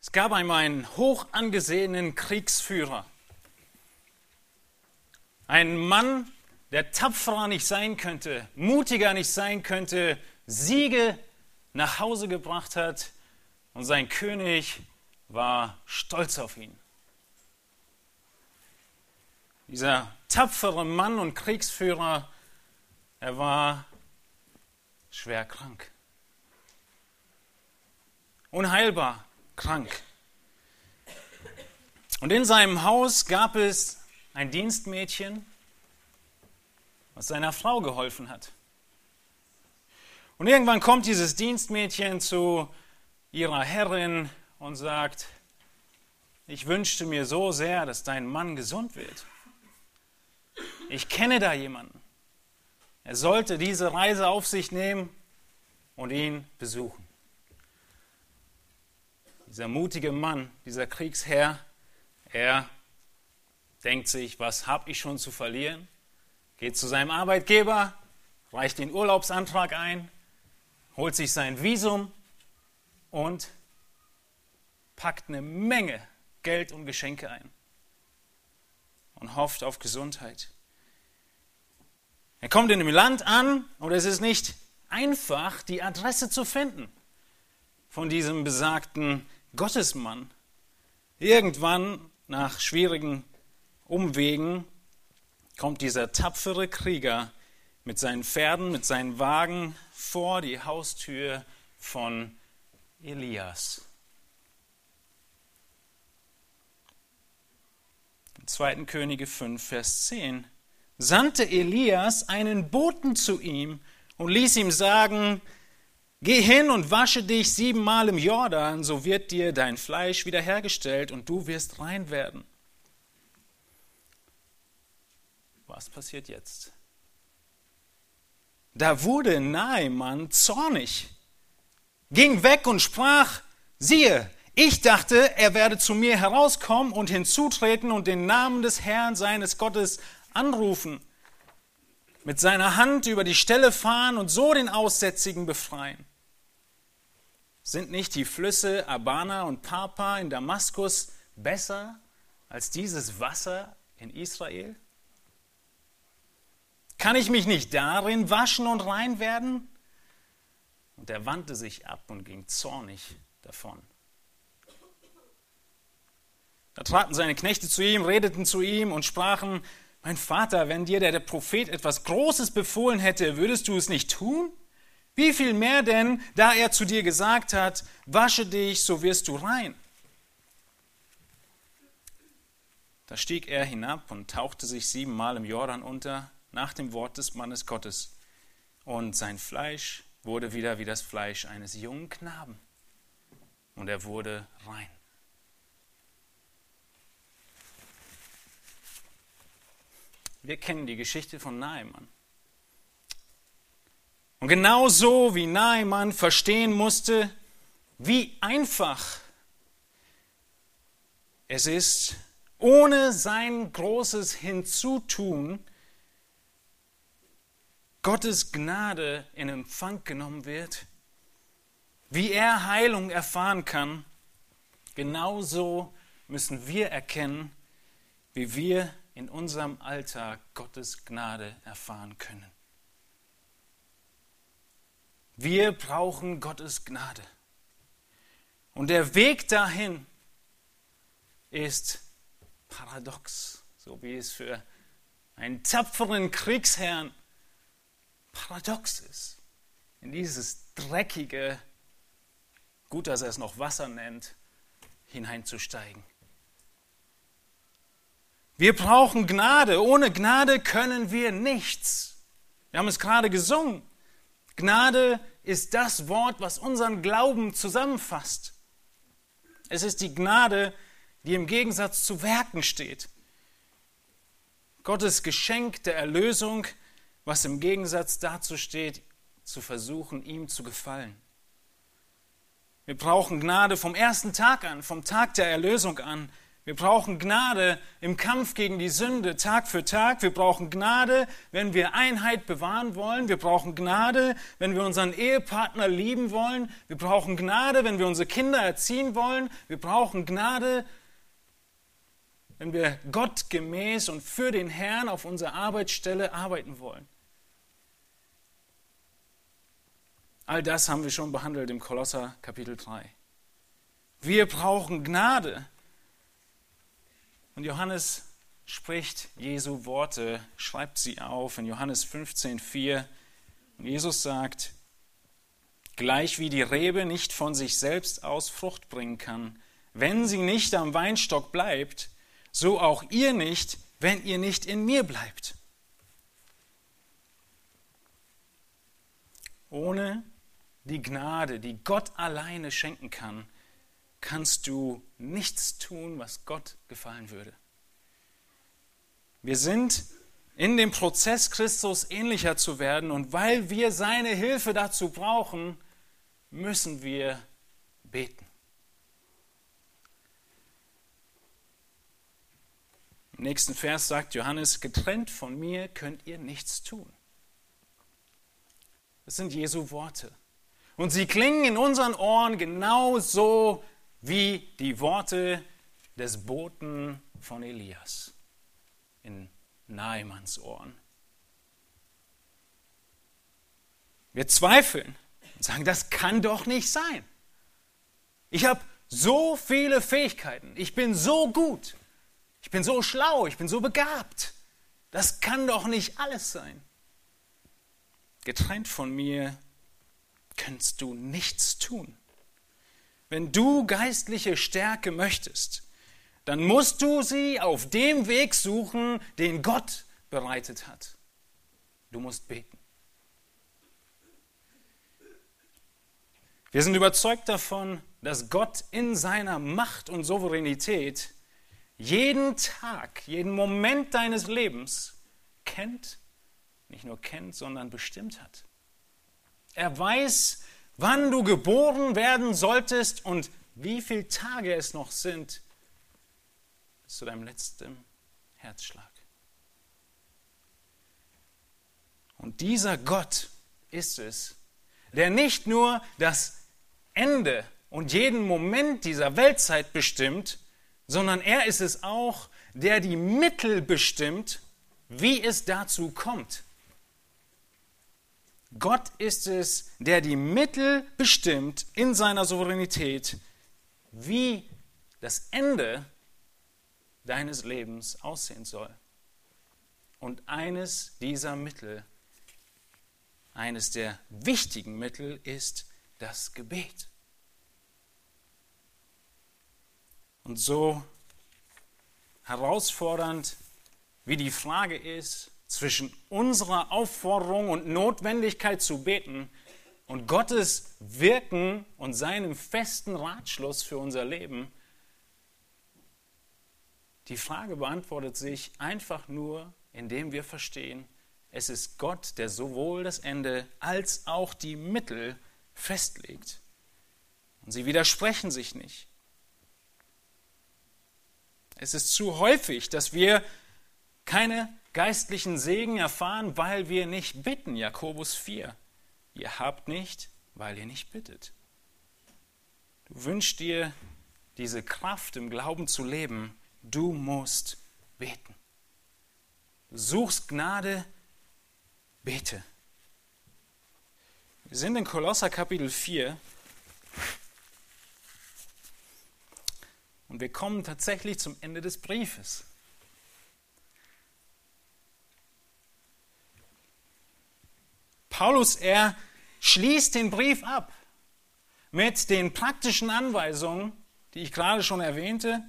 Es gab einmal einen hoch angesehenen Kriegsführer. Ein Mann, der tapferer nicht sein könnte, mutiger nicht sein könnte, Siege nach Hause gebracht hat und sein König war stolz auf ihn. Dieser tapfere Mann und Kriegsführer, er war schwer krank. Unheilbar krank. Und in seinem Haus gab es ein Dienstmädchen, was seiner Frau geholfen hat. Und irgendwann kommt dieses Dienstmädchen zu ihrer Herrin und sagt, ich wünschte mir so sehr, dass dein Mann gesund wird. Ich kenne da jemanden. Er sollte diese Reise auf sich nehmen und ihn besuchen. Dieser mutige Mann, dieser Kriegsherr, er denkt sich, was habe ich schon zu verlieren? geht zu seinem Arbeitgeber, reicht den Urlaubsantrag ein, holt sich sein Visum und packt eine Menge Geld und Geschenke ein und hofft auf Gesundheit. Er kommt in dem Land an und es ist nicht einfach, die Adresse zu finden von diesem besagten Gottesmann. Irgendwann, nach schwierigen Umwegen, kommt dieser tapfere Krieger mit seinen Pferden, mit seinen Wagen vor die Haustür von Elias. In 2. Könige 5, Vers 10 sandte Elias einen Boten zu ihm und ließ ihm sagen, Geh hin und wasche dich siebenmal im Jordan, so wird dir dein Fleisch wiederhergestellt und du wirst rein werden. Was passiert jetzt? Da wurde Naaman zornig, ging weg und sprach, siehe, ich dachte, er werde zu mir herauskommen und hinzutreten und den Namen des Herrn seines Gottes anrufen, mit seiner Hand über die Stelle fahren und so den Aussätzigen befreien. Sind nicht die Flüsse Abana und Papa in Damaskus besser als dieses Wasser in Israel? Kann ich mich nicht darin waschen und rein werden? Und er wandte sich ab und ging zornig davon. Da traten seine Knechte zu ihm, redeten zu ihm und sprachen, mein Vater, wenn dir der Prophet etwas Großes befohlen hätte, würdest du es nicht tun? Wie viel mehr denn, da er zu dir gesagt hat, wasche dich, so wirst du rein. Da stieg er hinab und tauchte sich siebenmal im Jordan unter, nach dem Wort des Mannes Gottes. Und sein Fleisch wurde wieder wie das Fleisch eines jungen Knaben. Und er wurde rein. Wir kennen die Geschichte von Naaman. Und genau so wie Naaman verstehen musste, wie einfach es ist, ohne sein großes Hinzutun Gottes Gnade in Empfang genommen wird, wie er Heilung erfahren kann, genauso müssen wir erkennen, wie wir in unserem Alltag Gottes Gnade erfahren können. Wir brauchen Gottes Gnade. Und der Weg dahin ist paradox, so wie es für einen tapferen Kriegsherrn paradox ist, in dieses dreckige, gut, dass er es noch Wasser nennt, hineinzusteigen. Wir brauchen Gnade. Ohne Gnade können wir nichts. Wir haben es gerade gesungen. Gnade ist das Wort, was unseren Glauben zusammenfasst. Es ist die Gnade, die im Gegensatz zu Werken steht. Gottes Geschenk der Erlösung was im Gegensatz dazu steht, zu versuchen, ihm zu gefallen. Wir brauchen Gnade vom ersten Tag an, vom Tag der Erlösung an. Wir brauchen Gnade im Kampf gegen die Sünde Tag für Tag. Wir brauchen Gnade, wenn wir Einheit bewahren wollen. Wir brauchen Gnade, wenn wir unseren Ehepartner lieben wollen. Wir brauchen Gnade, wenn wir unsere Kinder erziehen wollen. Wir brauchen Gnade, wenn wir Gott gemäß und für den Herrn auf unserer Arbeitsstelle arbeiten wollen. All das haben wir schon behandelt im Kolosser Kapitel 3. Wir brauchen Gnade. Und Johannes spricht Jesu Worte, schreibt sie auf in Johannes 15, 4. Und Jesus sagt, gleich wie die Rebe nicht von sich selbst aus Frucht bringen kann, wenn sie nicht am Weinstock bleibt, so auch ihr nicht, wenn ihr nicht in mir bleibt. Ohne die Gnade, die Gott alleine schenken kann, kannst du nichts tun, was Gott gefallen würde. Wir sind in dem Prozess, Christus ähnlicher zu werden und weil wir seine Hilfe dazu brauchen, müssen wir beten. Im nächsten Vers sagt Johannes, getrennt von mir könnt ihr nichts tun. Das sind Jesu Worte. Und sie klingen in unseren Ohren genauso wie die Worte des Boten von Elias in Nahemanns Ohren. Wir zweifeln und sagen, das kann doch nicht sein. Ich habe so viele Fähigkeiten, ich bin so gut, ich bin so schlau, ich bin so begabt. Das kann doch nicht alles sein. Getrennt von mir kannst du nichts tun. Wenn du geistliche Stärke möchtest, dann musst du sie auf dem Weg suchen, den Gott bereitet hat. Du musst beten. Wir sind überzeugt davon, dass Gott in seiner Macht und Souveränität jeden Tag, jeden Moment deines Lebens kennt, nicht nur kennt, sondern bestimmt hat. Er weiß, wann du geboren werden solltest und wie viele Tage es noch sind bis zu deinem letzten Herzschlag. Und dieser Gott ist es, der nicht nur das Ende und jeden Moment dieser Weltzeit bestimmt, sondern er ist es auch, der die Mittel bestimmt, wie es dazu kommt. Gott ist es, der die Mittel bestimmt in seiner Souveränität, wie das Ende deines Lebens aussehen soll. Und eines dieser Mittel, eines der wichtigen Mittel ist das Gebet. Und so herausfordernd wie die Frage ist, zwischen unserer Aufforderung und Notwendigkeit zu beten und Gottes Wirken und seinem festen Ratschluss für unser Leben, die Frage beantwortet sich einfach nur, indem wir verstehen, es ist Gott, der sowohl das Ende als auch die Mittel festlegt. Und sie widersprechen sich nicht. Es ist zu häufig, dass wir keine geistlichen Segen erfahren, weil wir nicht bitten. Jakobus 4. Ihr habt nicht, weil ihr nicht bittet. Du wünschst dir diese Kraft im Glauben zu leben. Du musst beten. Du suchst Gnade, bete. Wir sind in Kolosser Kapitel 4 und wir kommen tatsächlich zum Ende des Briefes. Paulus, er schließt den Brief ab mit den praktischen Anweisungen, die ich gerade schon erwähnte,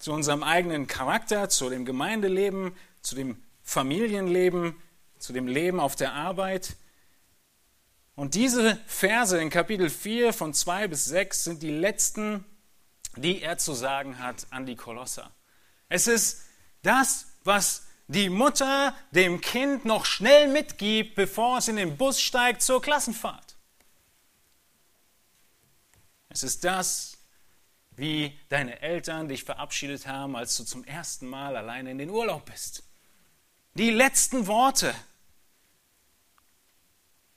zu unserem eigenen Charakter, zu dem Gemeindeleben, zu dem Familienleben, zu dem Leben auf der Arbeit. Und diese Verse in Kapitel 4 von 2 bis 6 sind die letzten, die er zu sagen hat an die Kolosser. Es ist das, was die Mutter dem Kind noch schnell mitgibt, bevor es in den Bus steigt zur Klassenfahrt. Es ist das, wie deine Eltern dich verabschiedet haben, als du zum ersten Mal alleine in den Urlaub bist. Die letzten Worte,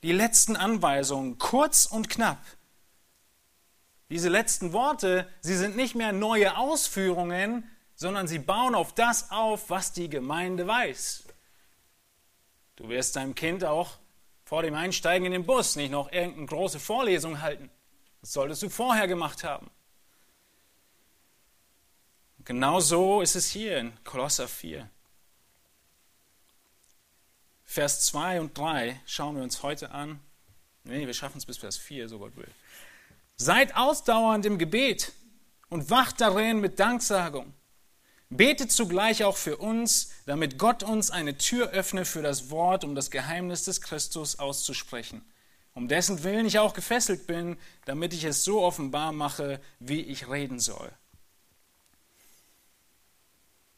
die letzten Anweisungen, kurz und knapp. Diese letzten Worte, sie sind nicht mehr neue Ausführungen, sondern sie bauen auf das auf, was die Gemeinde weiß. Du wirst deinem Kind auch vor dem Einsteigen in den Bus nicht noch irgendeine große Vorlesung halten. Das solltest du vorher gemacht haben. Genau so ist es hier in Kolosser 4. Vers 2 und 3 schauen wir uns heute an. Nee, wir schaffen es bis Vers 4, so Gott will. Seid ausdauernd im Gebet und wacht darin mit Danksagung. Betet zugleich auch für uns, damit Gott uns eine Tür öffne für das Wort, um das Geheimnis des Christus auszusprechen, um dessen Willen ich auch gefesselt bin, damit ich es so offenbar mache, wie ich reden soll.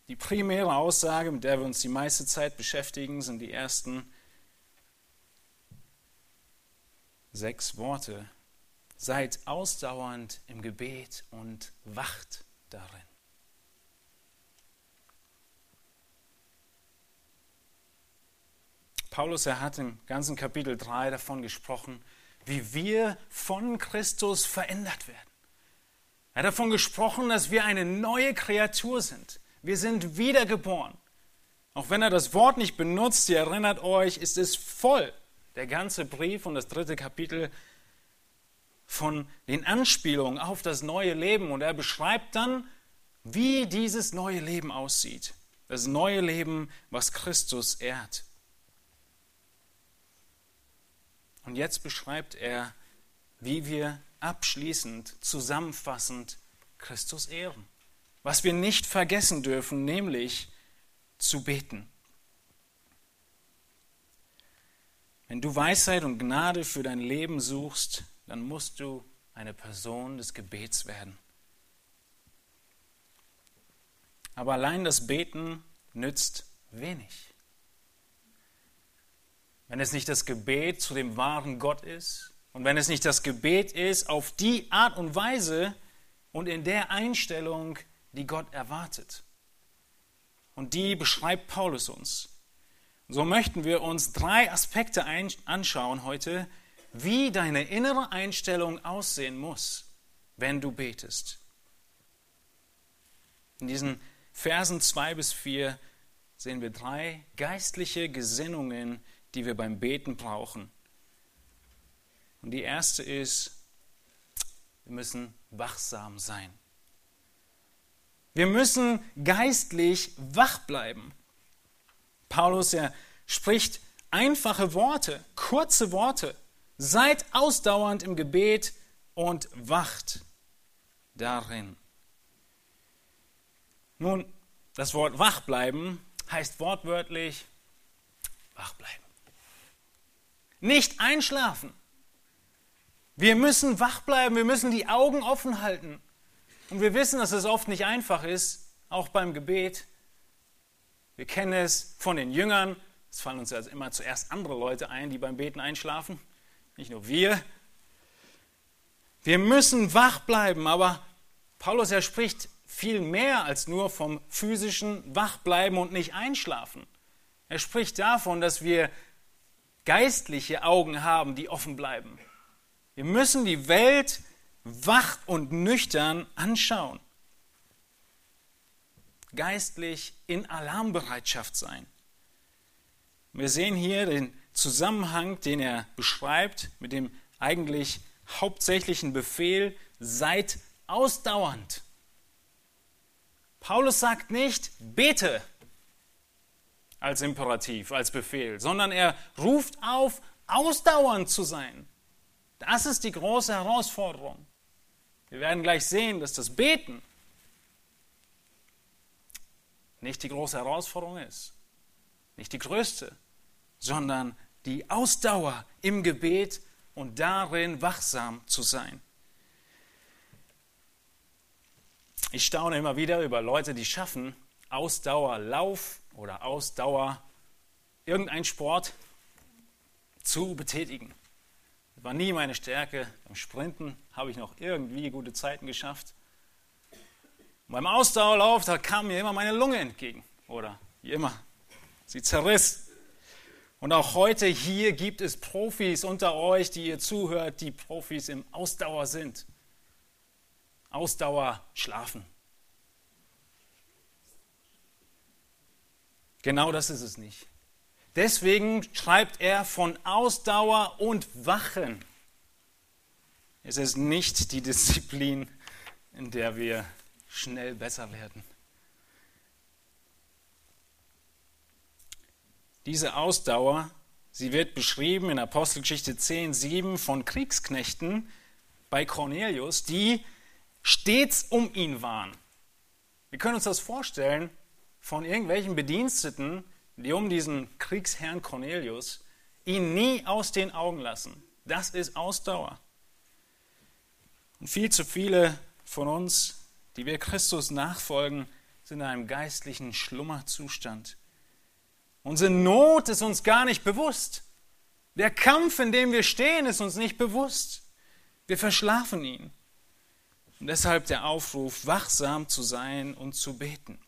Die primäre Aussage, mit der wir uns die meiste Zeit beschäftigen, sind die ersten sechs Worte. Seid ausdauernd im Gebet und wacht darin. Paulus, er hat im ganzen Kapitel 3 davon gesprochen, wie wir von Christus verändert werden. Er hat davon gesprochen, dass wir eine neue Kreatur sind. Wir sind wiedergeboren. Auch wenn er das Wort nicht benutzt, ihr erinnert euch, ist es voll, der ganze Brief und das dritte Kapitel von den Anspielungen auf das neue Leben. Und er beschreibt dann, wie dieses neue Leben aussieht. Das neue Leben, was Christus ehrt. Und jetzt beschreibt er, wie wir abschließend, zusammenfassend Christus ehren. Was wir nicht vergessen dürfen, nämlich zu beten. Wenn du Weisheit und Gnade für dein Leben suchst, dann musst du eine Person des Gebets werden. Aber allein das Beten nützt wenig. Wenn es nicht das Gebet zu dem wahren Gott ist und wenn es nicht das Gebet ist auf die Art und Weise und in der Einstellung, die Gott erwartet. Und die beschreibt Paulus uns. So möchten wir uns drei Aspekte anschauen heute, wie deine innere Einstellung aussehen muss, wenn du betest. In diesen Versen 2 bis 4 sehen wir drei geistliche Gesinnungen, die wir beim Beten brauchen. Und die erste ist, wir müssen wachsam sein. Wir müssen geistlich wach bleiben. Paulus, er spricht einfache Worte, kurze Worte. Seid ausdauernd im Gebet und wacht darin. Nun, das Wort wach bleiben heißt wortwörtlich wach bleiben. Nicht einschlafen. Wir müssen wach bleiben, wir müssen die Augen offen halten. Und wir wissen, dass es oft nicht einfach ist, auch beim Gebet. Wir kennen es von den Jüngern. Es fallen uns ja also immer zuerst andere Leute ein, die beim Beten einschlafen. Nicht nur wir. Wir müssen wach bleiben, aber Paulus, er spricht viel mehr als nur vom physischen Wachbleiben und nicht einschlafen. Er spricht davon, dass wir geistliche Augen haben, die offen bleiben. Wir müssen die Welt wach und nüchtern anschauen. Geistlich in Alarmbereitschaft sein. Wir sehen hier den Zusammenhang, den er beschreibt mit dem eigentlich hauptsächlichen Befehl, seid ausdauernd. Paulus sagt nicht, bete, als Imperativ, als Befehl, sondern er ruft auf, ausdauernd zu sein. Das ist die große Herausforderung. Wir werden gleich sehen, dass das Beten nicht die große Herausforderung ist, nicht die größte, sondern die Ausdauer im Gebet und darin wachsam zu sein. Ich staune immer wieder über Leute, die schaffen, Ausdauerlauf oder Ausdauer, irgendein Sport zu betätigen. Das war nie meine Stärke. Im Sprinten habe ich noch irgendwie gute Zeiten geschafft. Und beim Ausdauerlauf, da kam mir immer meine Lunge entgegen. Oder wie immer. Sie zerriss. Und auch heute hier gibt es Profis unter euch, die ihr zuhört, die Profis im Ausdauer sind. Ausdauer schlafen. Genau das ist es nicht. Deswegen schreibt er von Ausdauer und Wachen. Es ist nicht die Disziplin, in der wir schnell besser werden. Diese Ausdauer, sie wird beschrieben in Apostelgeschichte 10, 7 von Kriegsknechten bei Cornelius, die stets um ihn waren. Wir können uns das vorstellen von irgendwelchen Bediensteten, die um diesen Kriegsherrn Cornelius ihn nie aus den Augen lassen. Das ist Ausdauer. Und viel zu viele von uns, die wir Christus nachfolgen, sind in einem geistlichen Schlummerzustand. Unsere Not ist uns gar nicht bewusst. Der Kampf, in dem wir stehen, ist uns nicht bewusst. Wir verschlafen ihn. Und deshalb der Aufruf, wachsam zu sein und zu beten.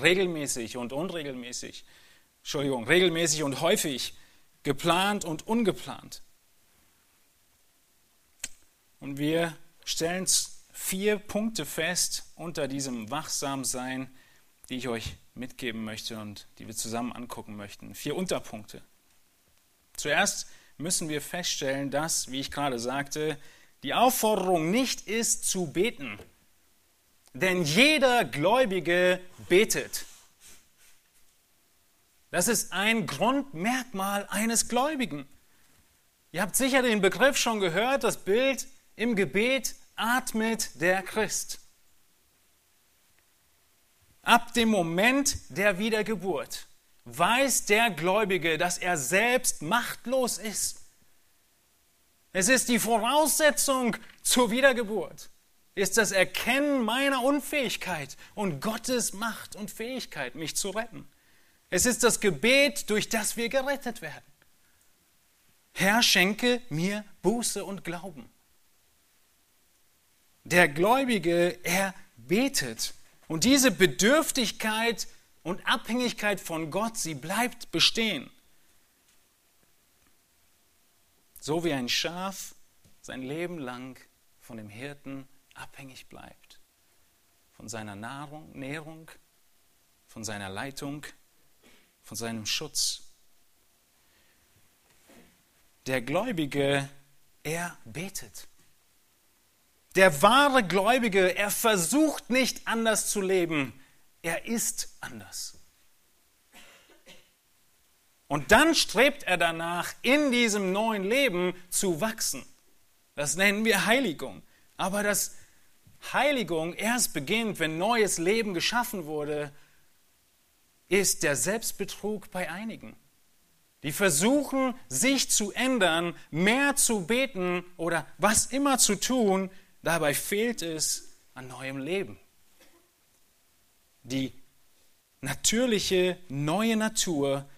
Regelmäßig und unregelmäßig. Entschuldigung, regelmäßig und häufig. Geplant und ungeplant. Und wir stellen vier Punkte fest unter diesem Wachsamsein, die ich euch mitgeben möchte und die wir zusammen angucken möchten. Vier Unterpunkte. Zuerst müssen wir feststellen, dass, wie ich gerade sagte, die Aufforderung nicht ist zu beten. Denn jeder Gläubige betet. Das ist ein Grundmerkmal eines Gläubigen. Ihr habt sicher den Begriff schon gehört, das Bild im Gebet atmet der Christ. Ab dem Moment der Wiedergeburt weiß der Gläubige, dass er selbst machtlos ist. Es ist die Voraussetzung zur Wiedergeburt, ist das Erkennen meiner Unfähigkeit und Gottes Macht und Fähigkeit, mich zu retten. Es ist das Gebet, durch das wir gerettet werden. Herr, schenke mir Buße und Glauben. Der Gläubige, er betet und diese Bedürftigkeit und Abhängigkeit von Gott, sie bleibt bestehen. So wie ein Schaf sein Leben lang von dem Hirten abhängig bleibt. Von seiner Nahrung, Nährung, von seiner Leitung, von seinem Schutz. Der Gläubige, er betet. Der wahre Gläubige, er versucht nicht anders zu leben, er ist anders. Und dann strebt er danach, in diesem neuen Leben zu wachsen. Das nennen wir Heiligung. Aber das Heiligung erst beginnt, wenn neues Leben geschaffen wurde, ist der Selbstbetrug bei einigen. Die versuchen, sich zu ändern, mehr zu beten oder was immer zu tun, Dabei fehlt es an neuem Leben. Die natürliche neue Natur,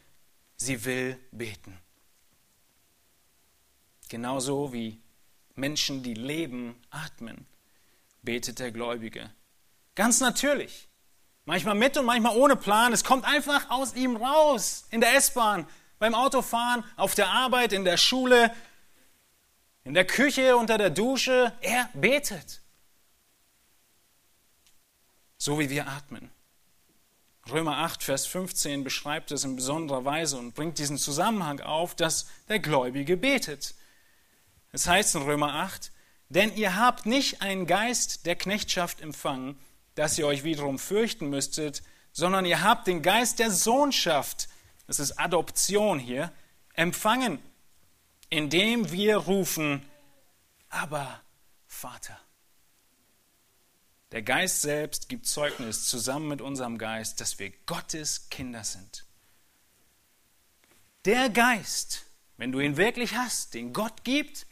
sie will beten. Genauso wie Menschen, die leben, atmen, betet der Gläubige. Ganz natürlich. Manchmal mit und manchmal ohne Plan. Es kommt einfach aus ihm raus. In der S-Bahn, beim Autofahren, auf der Arbeit, in der Schule, in der Küche, unter der Dusche, er betet. So wie wir atmen. Römer 8, Vers 15 beschreibt es in besonderer Weise und bringt diesen Zusammenhang auf, dass der Gläubige betet. Es heißt in Römer 8, denn ihr habt nicht einen Geist der Knechtschaft empfangen, dass ihr euch wiederum fürchten müsstet, sondern ihr habt den Geist der Sohnschaft, das ist Adoption hier, empfangen, indem wir rufen, aber Vater. Der Geist selbst gibt Zeugnis zusammen mit unserem Geist, dass wir Gottes Kinder sind. Der Geist, wenn du ihn wirklich hast, den Gott gibt,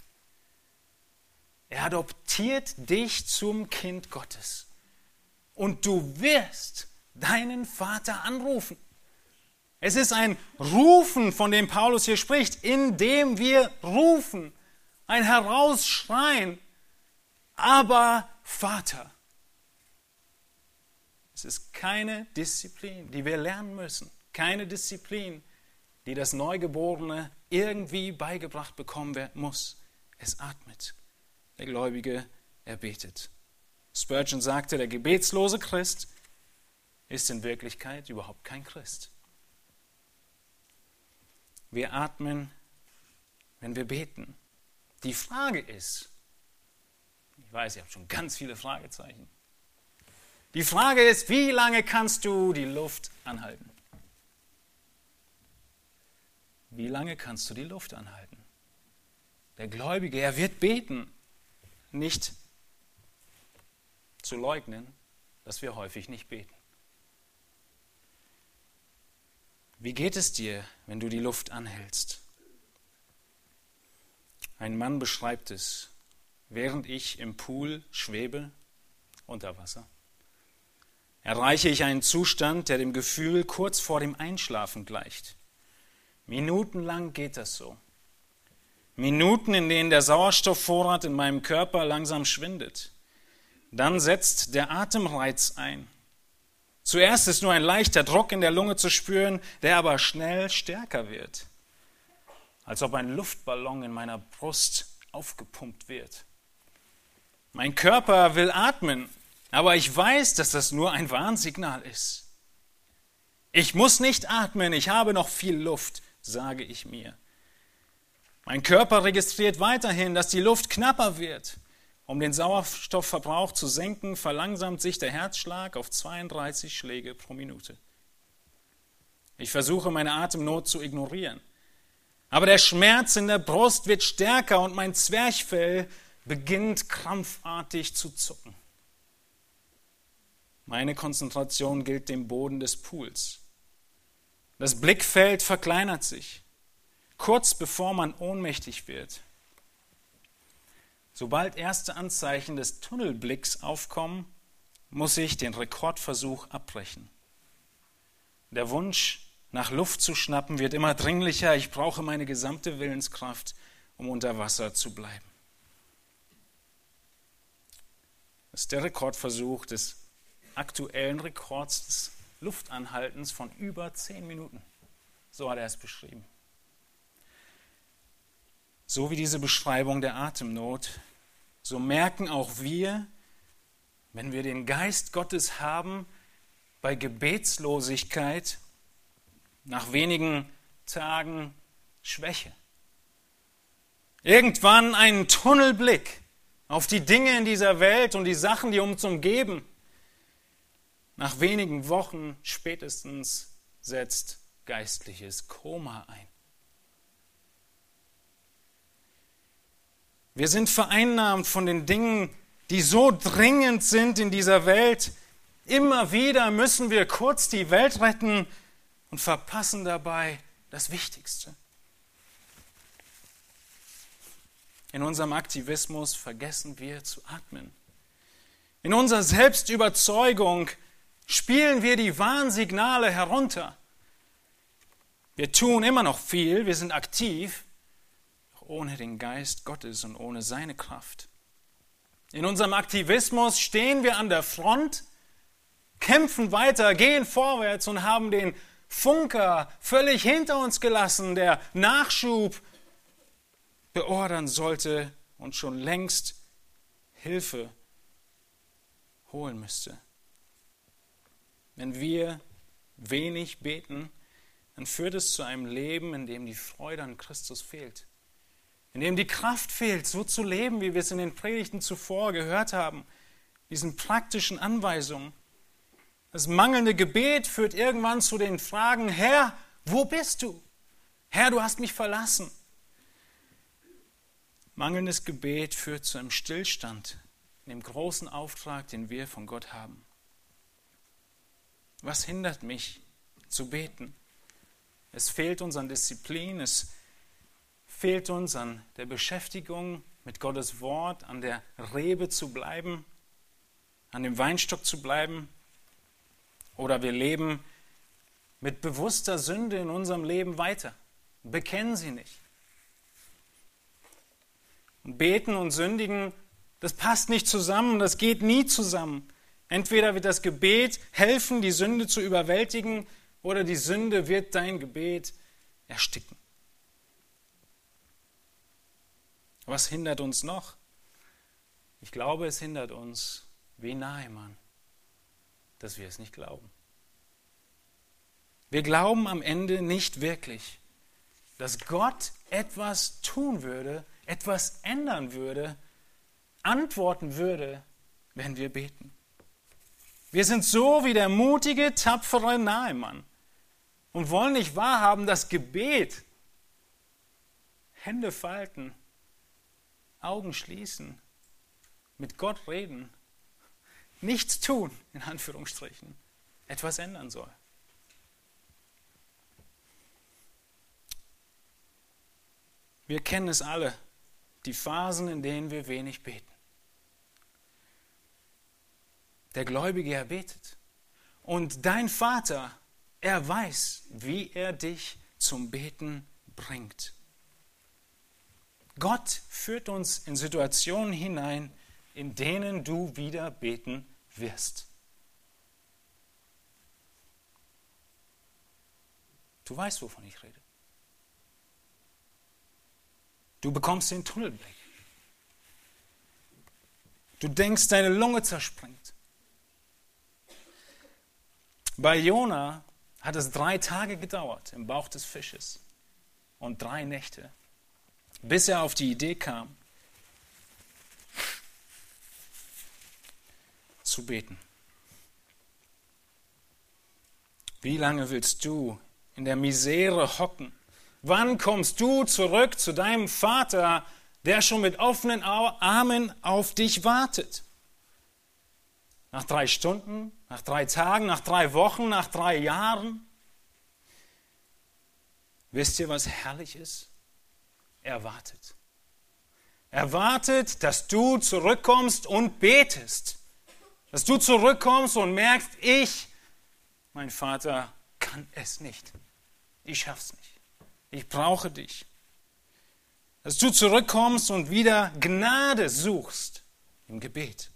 er adoptiert dich zum Kind Gottes. Und du wirst deinen Vater anrufen. Es ist ein Rufen, von dem Paulus hier spricht, indem wir rufen, ein Herausschreien, aber Vater. Es ist keine Disziplin, die wir lernen müssen. Keine Disziplin, die das Neugeborene irgendwie beigebracht bekommen muss. Es atmet. Der Gläubige, er betet. Spurgeon sagte, der gebetslose Christ ist in Wirklichkeit überhaupt kein Christ. Wir atmen, wenn wir beten. Die Frage ist, ich weiß, ihr habt schon ganz viele Fragezeichen. Die Frage ist, wie lange kannst du die Luft anhalten? Wie lange kannst du die Luft anhalten? Der Gläubige, er wird beten, nicht zu leugnen, dass wir häufig nicht beten. Wie geht es dir, wenn du die Luft anhältst? Ein Mann beschreibt es, während ich im Pool schwebe unter Wasser. Erreiche ich einen Zustand, der dem Gefühl kurz vor dem Einschlafen gleicht. Minutenlang geht das so. Minuten, in denen der Sauerstoffvorrat in meinem Körper langsam schwindet. Dann setzt der Atemreiz ein. Zuerst ist nur ein leichter Druck in der Lunge zu spüren, der aber schnell stärker wird, als ob ein Luftballon in meiner Brust aufgepumpt wird. Mein Körper will atmen, aber ich weiß, dass das nur ein Warnsignal ist. Ich muss nicht atmen, ich habe noch viel Luft, sage ich mir. Mein Körper registriert weiterhin, dass die Luft knapper wird. Um den Sauerstoffverbrauch zu senken, verlangsamt sich der Herzschlag auf 32 Schläge pro Minute. Ich versuche meine Atemnot zu ignorieren. Aber der Schmerz in der Brust wird stärker und mein Zwerchfell beginnt krampfartig zu zucken. Meine Konzentration gilt dem Boden des Pools. Das Blickfeld verkleinert sich, kurz bevor man ohnmächtig wird. Sobald erste Anzeichen des Tunnelblicks aufkommen, muss ich den Rekordversuch abbrechen. Der Wunsch, nach Luft zu schnappen, wird immer dringlicher. Ich brauche meine gesamte Willenskraft, um unter Wasser zu bleiben. Das ist der Rekordversuch des aktuellen Rekords des Luftanhaltens von über zehn Minuten. So hat er es beschrieben. So wie diese Beschreibung der Atemnot, so merken auch wir, wenn wir den Geist Gottes haben, bei Gebetslosigkeit nach wenigen Tagen Schwäche. Irgendwann einen Tunnelblick auf die Dinge in dieser Welt und die Sachen, die uns umgeben. Nach wenigen Wochen spätestens setzt geistliches Koma ein. Wir sind vereinnahmt von den Dingen, die so dringend sind in dieser Welt. Immer wieder müssen wir kurz die Welt retten und verpassen dabei das Wichtigste. In unserem Aktivismus vergessen wir zu atmen. In unserer Selbstüberzeugung spielen wir die Warnsignale herunter. Wir tun immer noch viel, wir sind aktiv, ohne den Geist Gottes und ohne seine Kraft. In unserem Aktivismus stehen wir an der Front, kämpfen weiter, gehen vorwärts und haben den Funker völlig hinter uns gelassen, der Nachschub beordern sollte und schon längst Hilfe holen müsste. Wenn wir wenig beten, dann führt es zu einem Leben, in dem die Freude an Christus fehlt in dem die Kraft fehlt, so zu leben, wie wir es in den Predigten zuvor gehört haben, diesen praktischen Anweisungen. Das mangelnde Gebet führt irgendwann zu den Fragen, Herr, wo bist du? Herr, du hast mich verlassen. Mangelndes Gebet führt zu einem Stillstand in dem großen Auftrag, den wir von Gott haben. Was hindert mich zu beten? Es fehlt uns an Disziplin, es fehlt uns an der Beschäftigung mit Gottes Wort, an der Rebe zu bleiben, an dem Weinstock zu bleiben. Oder wir leben mit bewusster Sünde in unserem Leben weiter, bekennen sie nicht. Und beten und sündigen, das passt nicht zusammen, das geht nie zusammen. Entweder wird das Gebet helfen, die Sünde zu überwältigen, oder die Sünde wird dein Gebet ersticken. Was hindert uns noch? Ich glaube, es hindert uns, wie Naaman, dass wir es nicht glauben. Wir glauben am Ende nicht wirklich, dass Gott etwas tun würde, etwas ändern würde, antworten würde, wenn wir beten. Wir sind so wie der mutige, tapfere Nahemann und wollen nicht wahrhaben, dass Gebet, Hände falten, Augen schließen, mit Gott reden, nichts tun, in Anführungsstrichen, etwas ändern soll. Wir kennen es alle, die Phasen, in denen wir wenig beten. Der Gläubige, er betet. Und dein Vater, er weiß, wie er dich zum Beten bringt. Gott führt uns in Situationen hinein, in denen du wieder beten wirst. Du weißt, wovon ich rede. Du bekommst den Tunnelblick. Du denkst, deine Lunge zerspringt. Bei Jona hat es drei Tage gedauert im Bauch des Fisches und drei Nächte, bis er auf die Idee kam, zu beten. Wie lange willst du in der Misere hocken Wann kommst du zurück zu deinem Vater, der schon mit offenen Armen auf dich wartet? Nach drei Stunden, nach drei Tagen, nach drei Wochen, nach drei Jahren? Wisst ihr, was herrlich ist? Er wartet. Er wartet, dass du zurückkommst und betest. Dass du zurückkommst und merkst, ich, mein Vater, kann es nicht. Ich schaff's nicht. Ich brauche dich. Dass du zurückkommst und wieder Gnade suchst im Gebet.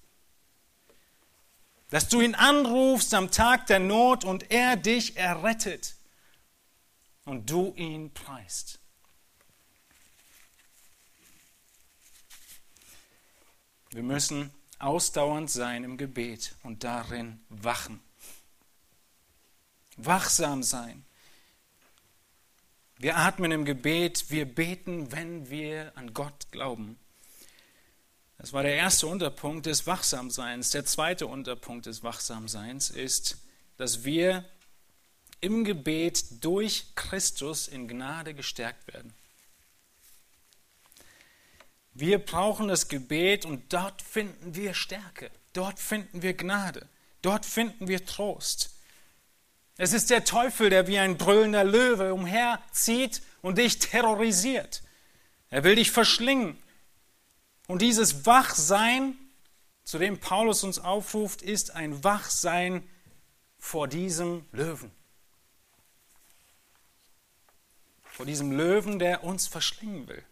Dass du ihn anrufst am Tag der Not und er dich errettet und du ihn preist. Wir müssen ausdauernd sein im Gebet und darin wachen. Wachsam sein. Wir atmen im Gebet, wir beten, wenn wir an Gott glauben. Das war der erste Unterpunkt des Wachsamseins. Der zweite Unterpunkt des Wachsamseins ist, dass wir im Gebet durch Christus in Gnade gestärkt werden. Wir brauchen das Gebet und dort finden wir Stärke, dort finden wir Gnade, dort finden wir Trost. Es ist der Teufel, der wie ein brüllender Löwe umherzieht und dich terrorisiert. Er will dich verschlingen. Und dieses Wachsein, zu dem Paulus uns aufruft, ist ein Wachsein vor diesem Löwen. Vor diesem Löwen, der uns verschlingen will.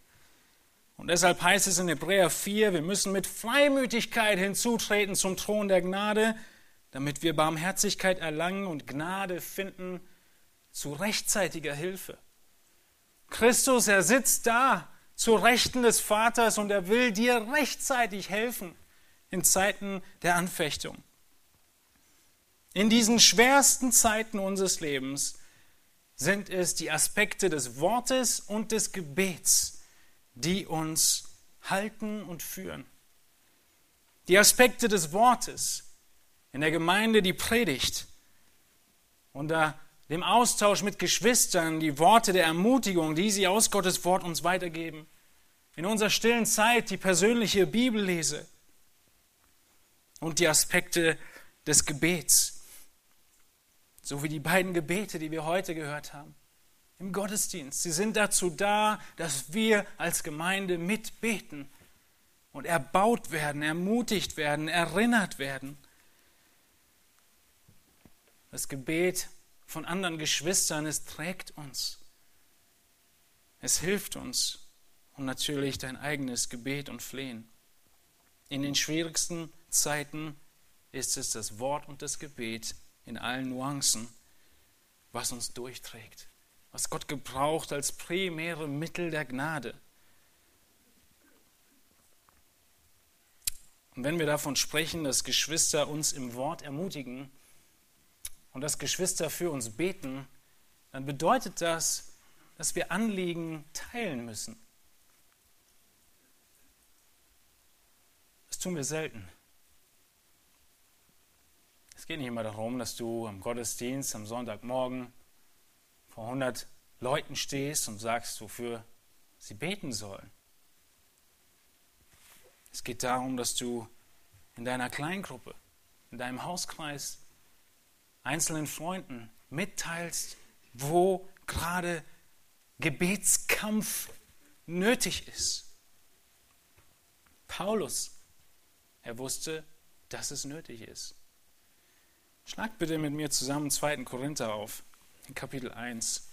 Und deshalb heißt es in Hebräer 4, wir müssen mit Freimütigkeit hinzutreten zum Thron der Gnade, damit wir Barmherzigkeit erlangen und Gnade finden zu rechtzeitiger Hilfe. Christus, er sitzt da zur Rechten des Vaters und er will dir rechtzeitig helfen in Zeiten der Anfechtung. In diesen schwersten Zeiten unseres Lebens sind es die Aspekte des Wortes und des Gebets, die uns halten und führen. Die Aspekte des Wortes, in der Gemeinde die Predigt, unter dem Austausch mit Geschwistern, die Worte der Ermutigung, die sie aus Gottes Wort uns weitergeben, in unserer stillen Zeit die persönliche Bibellese und die Aspekte des Gebets, so wie die beiden Gebete, die wir heute gehört haben, im Gottesdienst. Sie sind dazu da, dass wir als Gemeinde mitbeten und erbaut werden, ermutigt werden, erinnert werden. Das Gebet von anderen Geschwistern, es trägt uns. Es hilft uns. Und natürlich dein eigenes Gebet und Flehen. In den schwierigsten Zeiten ist es das Wort und das Gebet in allen Nuancen, was uns durchträgt, was Gott gebraucht als primäre Mittel der Gnade. Und wenn wir davon sprechen, dass Geschwister uns im Wort ermutigen und dass Geschwister für uns beten, dann bedeutet das, dass wir Anliegen teilen müssen. Das tun wir selten. Es geht nicht immer darum, dass du am Gottesdienst am Sonntagmorgen vor 100 Leuten stehst und sagst, wofür sie beten sollen. Es geht darum, dass du in deiner Kleingruppe, in deinem Hauskreis, einzelnen Freunden mitteilst, wo gerade Gebetskampf nötig ist. Paulus, er wusste, dass es nötig ist. Schlag bitte mit mir zusammen 2. Korinther auf, in Kapitel 1.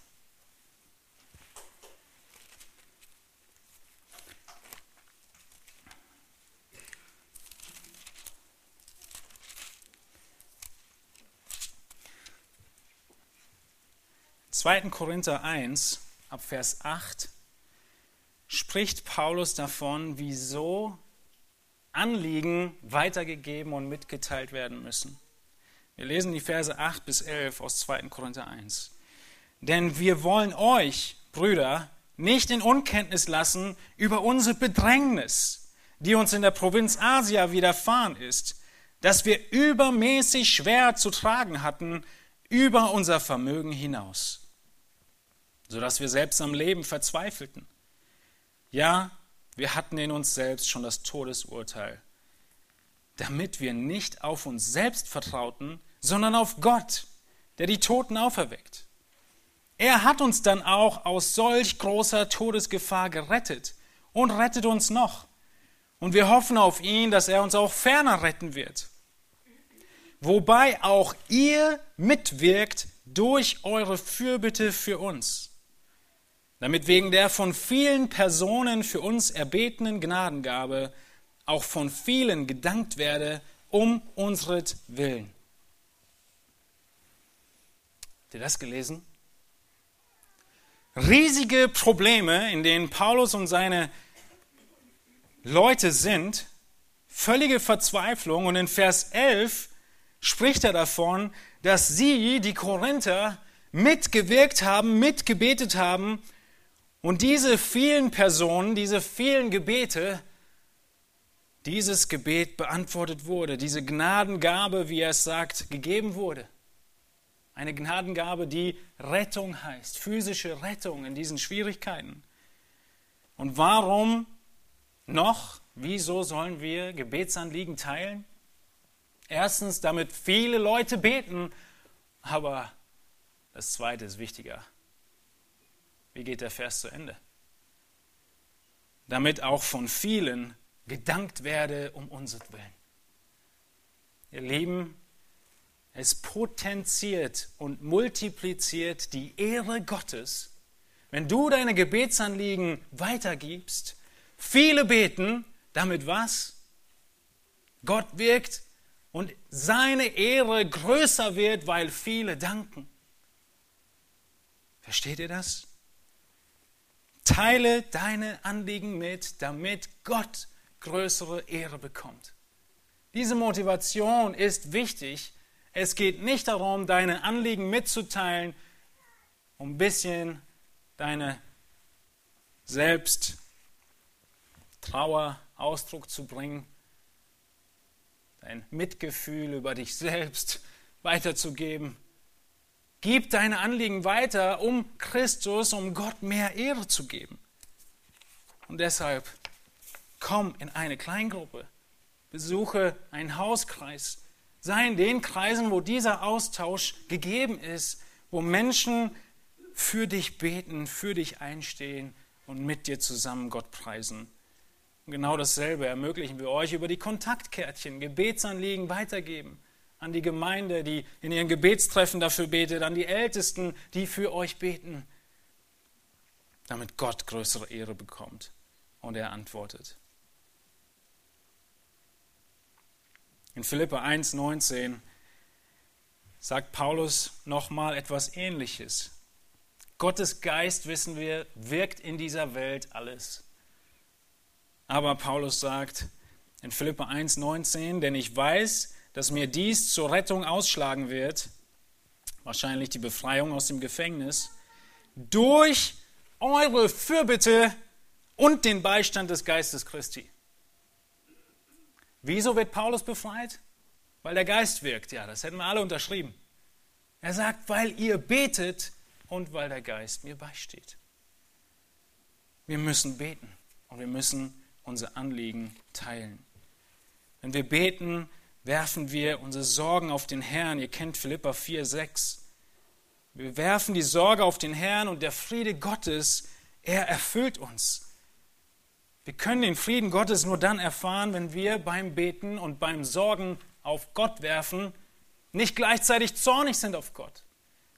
2. Korinther 1, ab Vers 8, spricht Paulus davon, wieso Anliegen weitergegeben und mitgeteilt werden müssen. Wir lesen die Verse 8 bis 11 aus 2. Korinther 1. Denn wir wollen euch, Brüder, nicht in Unkenntnis lassen über unsere Bedrängnis, die uns in der Provinz Asia widerfahren ist, dass wir übermäßig schwer zu tragen hatten über unser Vermögen hinaus sodass wir selbst am Leben verzweifelten. Ja, wir hatten in uns selbst schon das Todesurteil, damit wir nicht auf uns selbst vertrauten, sondern auf Gott, der die Toten auferweckt. Er hat uns dann auch aus solch großer Todesgefahr gerettet und rettet uns noch. Und wir hoffen auf ihn, dass er uns auch ferner retten wird. Wobei auch ihr mitwirkt durch eure Fürbitte für uns damit wegen der von vielen Personen für uns erbetenen Gnadengabe auch von vielen gedankt werde um unseret Willen. Habt ihr das gelesen? Riesige Probleme, in denen Paulus und seine Leute sind, völlige Verzweiflung und in Vers 11 spricht er davon, dass sie, die Korinther, mitgewirkt haben, mitgebetet haben und diese vielen Personen, diese vielen Gebete, dieses Gebet beantwortet wurde, diese Gnadengabe, wie er es sagt, gegeben wurde. Eine Gnadengabe, die Rettung heißt, physische Rettung in diesen Schwierigkeiten. Und warum noch, wieso sollen wir Gebetsanliegen teilen? Erstens, damit viele Leute beten, aber das Zweite ist wichtiger. Wie geht der Vers zu Ende? Damit auch von vielen gedankt werde um unsertwillen. Ihr Lieben, es potenziert und multipliziert die Ehre Gottes, wenn du deine Gebetsanliegen weitergibst. Viele beten, damit was? Gott wirkt und seine Ehre größer wird, weil viele danken. Versteht ihr das? Teile deine Anliegen mit, damit Gott größere Ehre bekommt. Diese Motivation ist wichtig. Es geht nicht darum, deine Anliegen mitzuteilen, um ein bisschen deine Selbsttrauer Ausdruck zu bringen, dein Mitgefühl über dich selbst weiterzugeben Gib deine Anliegen weiter, um Christus, um Gott mehr Ehre zu geben. Und deshalb komm in eine Kleingruppe, besuche einen Hauskreis, sei in den Kreisen, wo dieser Austausch gegeben ist, wo Menschen für dich beten, für dich einstehen und mit dir zusammen Gott preisen. Und genau dasselbe ermöglichen wir euch über die Kontaktkärtchen, Gebetsanliegen weitergeben an die Gemeinde, die in ihren Gebetstreffen dafür betet, an die Ältesten, die für euch beten, damit Gott größere Ehre bekommt. Und er antwortet. In Philippa 1,19 sagt Paulus nochmal etwas Ähnliches. Gottes Geist, wissen wir, wirkt in dieser Welt alles. Aber Paulus sagt in Philippa 1,19, denn ich weiß, dass mir dies zur Rettung ausschlagen wird, wahrscheinlich die Befreiung aus dem Gefängnis, durch eure Fürbitte und den Beistand des Geistes Christi. Wieso wird Paulus befreit? Weil der Geist wirkt. Ja, das hätten wir alle unterschrieben. Er sagt, weil ihr betet und weil der Geist mir beisteht. Wir müssen beten und wir müssen unser Anliegen teilen. Wenn wir beten, werfen wir unsere Sorgen auf den Herrn. Ihr kennt Philippa 4, 6. Wir werfen die Sorge auf den Herrn und der Friede Gottes, er erfüllt uns. Wir können den Frieden Gottes nur dann erfahren, wenn wir beim Beten und beim Sorgen auf Gott werfen, nicht gleichzeitig zornig sind auf Gott,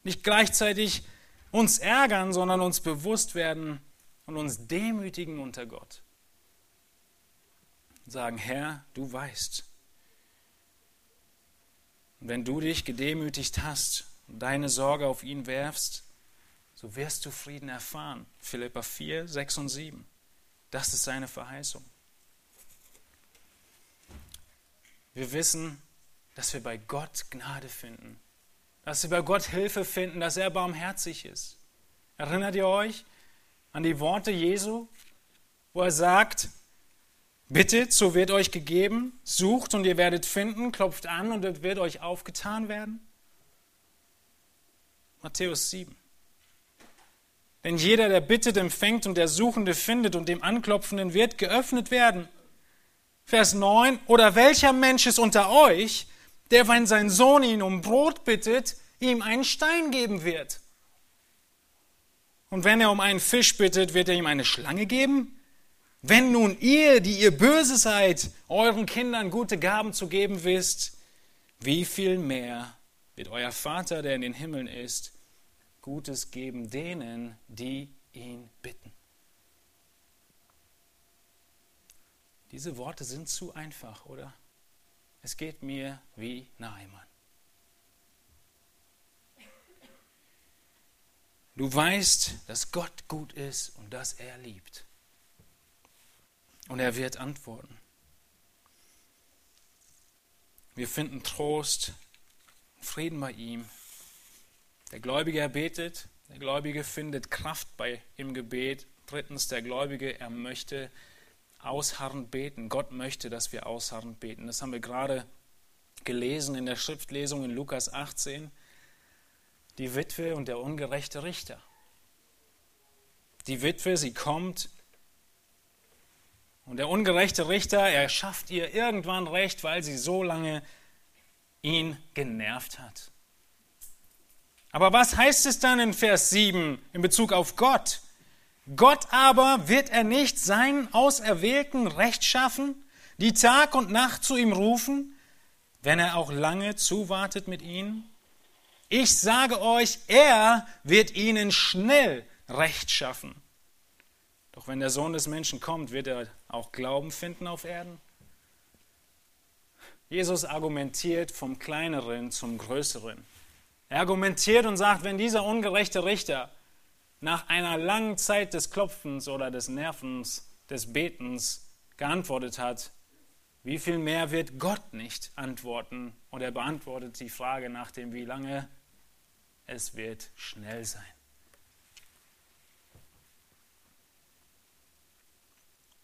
nicht gleichzeitig uns ärgern, sondern uns bewusst werden und uns demütigen unter Gott. Sagen, Herr, du weißt. Und wenn du dich gedemütigt hast und deine Sorge auf ihn werfst, so wirst du Frieden erfahren. Philippa 4, 6 und 7. Das ist seine Verheißung. Wir wissen, dass wir bei Gott Gnade finden, dass wir bei Gott Hilfe finden, dass er barmherzig ist. Erinnert ihr euch an die Worte Jesu, wo er sagt, bittet, so wird euch gegeben, sucht und ihr werdet finden, klopft an und es wird euch aufgetan werden? Matthäus 7. Denn jeder, der bittet, empfängt und der Suchende findet und dem Anklopfenden wird geöffnet werden. Vers 9. Oder welcher Mensch ist unter euch, der, wenn sein Sohn ihn um Brot bittet, ihm einen Stein geben wird? Und wenn er um einen Fisch bittet, wird er ihm eine Schlange geben? Wenn nun ihr, die ihr böse seid, euren Kindern gute Gaben zu geben wisst, wie viel mehr wird euer Vater, der in den Himmeln ist, Gutes geben denen, die ihn bitten. Diese Worte sind zu einfach, oder? Es geht mir wie Naaman. Du weißt, dass Gott gut ist und dass er liebt. Und er wird antworten. Wir finden Trost, Frieden bei ihm der Gläubige erbetet, der Gläubige findet Kraft bei im Gebet. Drittens, der Gläubige, er möchte ausharrend beten. Gott möchte, dass wir ausharrend beten. Das haben wir gerade gelesen in der Schriftlesung in Lukas 18. Die Witwe und der ungerechte Richter. Die Witwe, sie kommt und der ungerechte Richter, er schafft ihr irgendwann recht, weil sie so lange ihn genervt hat. Aber was heißt es dann in Vers 7 in Bezug auf Gott? Gott aber wird er nicht seinen Auserwählten Recht schaffen, die Tag und Nacht zu ihm rufen, wenn er auch lange zuwartet mit ihnen? Ich sage euch, er wird ihnen schnell Recht schaffen. Doch wenn der Sohn des Menschen kommt, wird er auch Glauben finden auf Erden? Jesus argumentiert vom Kleineren zum Größeren. Er argumentiert und sagt, wenn dieser ungerechte Richter nach einer langen Zeit des Klopfens oder des Nervens, des Betens geantwortet hat, wie viel mehr wird Gott nicht antworten? Und er beantwortet die Frage nach dem Wie lange. Es wird schnell sein.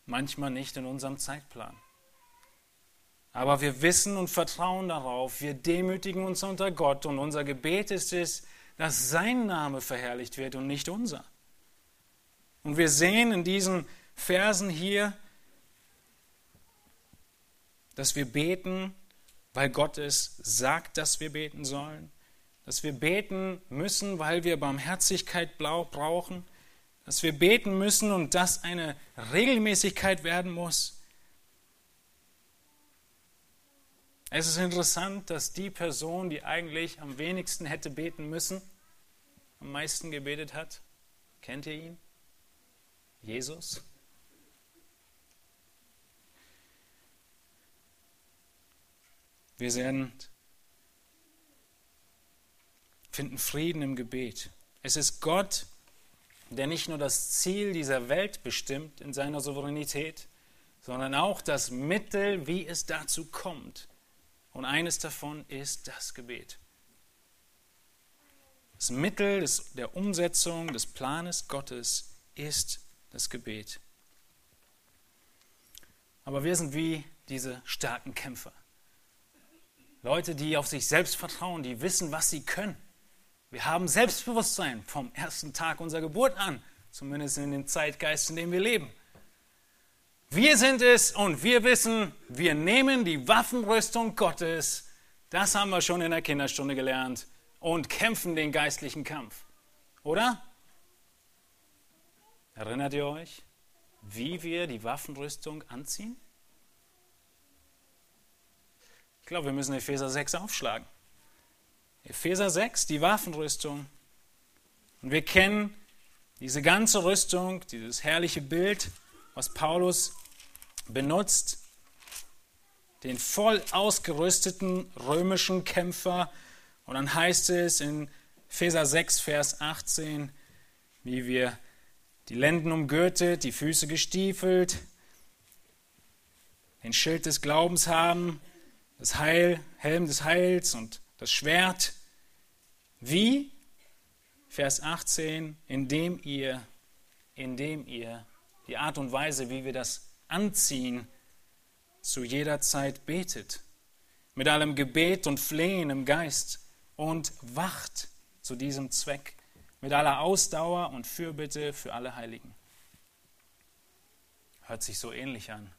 Manchmal nicht in unserem Zeitplan. Aber wir wissen und vertrauen darauf, wir demütigen uns unter Gott und unser Gebet ist es, dass sein Name verherrlicht wird und nicht unser. Und wir sehen in diesen Versen hier, dass wir beten, weil Gott es sagt, dass wir beten sollen, dass wir beten müssen, weil wir Barmherzigkeit brauchen, dass wir beten müssen und das eine Regelmäßigkeit werden muss. Es ist interessant, dass die Person, die eigentlich am wenigsten hätte beten müssen, am meisten gebetet hat. Kennt ihr ihn? Jesus. Wir sind, finden Frieden im Gebet. Es ist Gott, der nicht nur das Ziel dieser Welt bestimmt in seiner Souveränität, sondern auch das Mittel, wie es dazu kommt. Und eines davon ist das Gebet. Das Mittel des, der Umsetzung des Planes Gottes ist das Gebet. Aber wir sind wie diese starken Kämpfer. Leute, die auf sich selbst vertrauen, die wissen, was sie können. Wir haben Selbstbewusstsein vom ersten Tag unserer Geburt an, zumindest in dem Zeitgeist, in dem wir leben. Wir sind es und wir wissen, wir nehmen die Waffenrüstung Gottes. Das haben wir schon in der Kinderstunde gelernt und kämpfen den geistlichen Kampf. Oder? Erinnert ihr euch, wie wir die Waffenrüstung anziehen? Ich glaube, wir müssen Epheser 6 aufschlagen. Epheser 6, die Waffenrüstung. Und wir kennen diese ganze Rüstung, dieses herrliche Bild, was Paulus benutzt, den voll ausgerüsteten römischen Kämpfer. Und dann heißt es in Epheser 6, Vers 18, wie wir die Lenden umgürtet, die Füße gestiefelt, den Schild des Glaubens haben, das Heil, Helm des Heils und das Schwert. Wie? Vers 18, indem ihr, indem ihr die Art und Weise, wie wir das anziehen, zu jeder Zeit betet, mit allem Gebet und Flehen im Geist und wacht zu diesem Zweck mit aller Ausdauer und Fürbitte für alle Heiligen. Hört sich so ähnlich an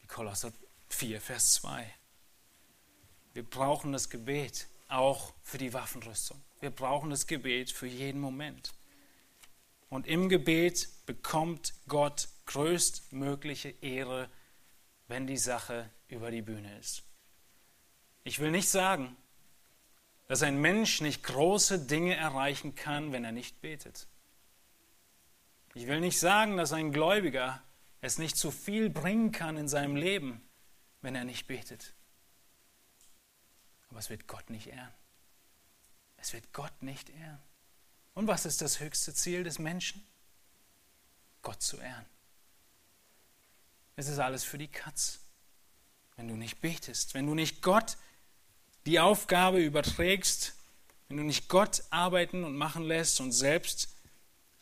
wie Kolosser 4, Vers 2. Wir brauchen das Gebet auch für die Waffenrüstung. Wir brauchen das Gebet für jeden Moment. Und im Gebet bekommt Gott größtmögliche Ehre, wenn die Sache über die Bühne ist. Ich will nicht sagen, dass ein Mensch nicht große Dinge erreichen kann, wenn er nicht betet. Ich will nicht sagen, dass ein Gläubiger es nicht zu viel bringen kann in seinem Leben, wenn er nicht betet. Aber es wird Gott nicht ehren. Es wird Gott nicht ehren. Und was ist das höchste Ziel des Menschen? Gott zu ehren. Es ist alles für die Katz. Wenn du nicht betest, wenn du nicht Gott die Aufgabe überträgst, wenn du nicht Gott arbeiten und machen lässt und selbst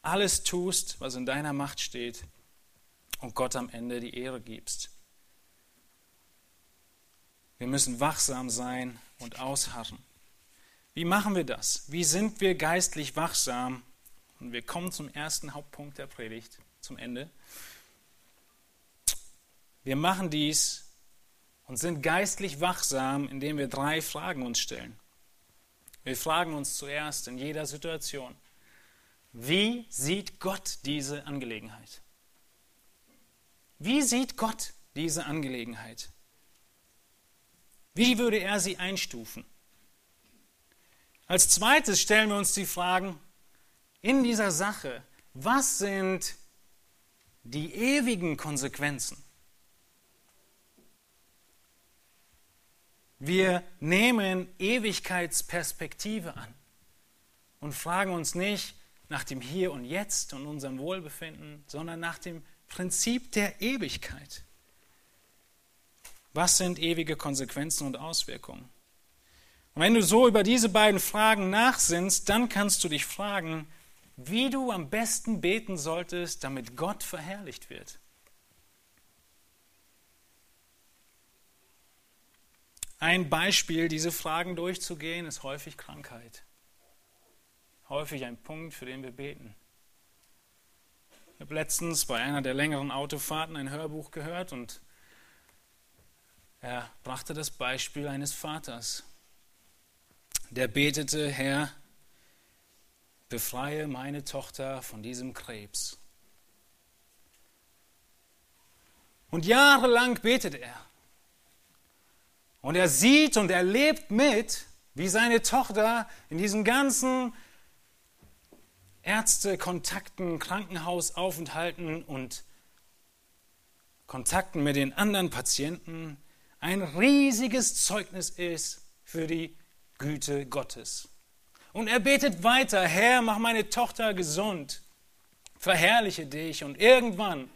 alles tust, was in deiner Macht steht und Gott am Ende die Ehre gibst. Wir müssen wachsam sein und ausharren. Wie machen wir das? Wie sind wir geistlich wachsam? Und wir kommen zum ersten Hauptpunkt der Predigt, zum Ende. Wir machen dies und sind geistlich wachsam, indem wir drei Fragen uns stellen. Wir fragen uns zuerst in jeder Situation, wie sieht Gott diese Angelegenheit? Wie sieht Gott diese Angelegenheit? Wie würde er sie einstufen? Als zweites stellen wir uns die Fragen in dieser Sache, was sind die ewigen Konsequenzen? Wir nehmen Ewigkeitsperspektive an und fragen uns nicht nach dem Hier und Jetzt und unserem Wohlbefinden, sondern nach dem Prinzip der Ewigkeit. Was sind ewige Konsequenzen und Auswirkungen? Und wenn du so über diese beiden Fragen nachsinnst, dann kannst du dich fragen, wie du am besten beten solltest, damit Gott verherrlicht wird. Ein Beispiel, diese Fragen durchzugehen, ist häufig Krankheit. Häufig ein Punkt, für den wir beten. Ich habe letztens bei einer der längeren Autofahrten ein Hörbuch gehört und er brachte das Beispiel eines Vaters, der betete, Herr, befreie meine Tochter von diesem Krebs. Und jahrelang betet er. Und er sieht und erlebt mit, wie seine Tochter in diesen ganzen Ärztekontakten, Krankenhausaufenthalten und Kontakten mit den anderen Patienten ein riesiges Zeugnis ist für die Güte Gottes. Und er betet weiter, Herr, mach meine Tochter gesund, verherrliche dich und irgendwann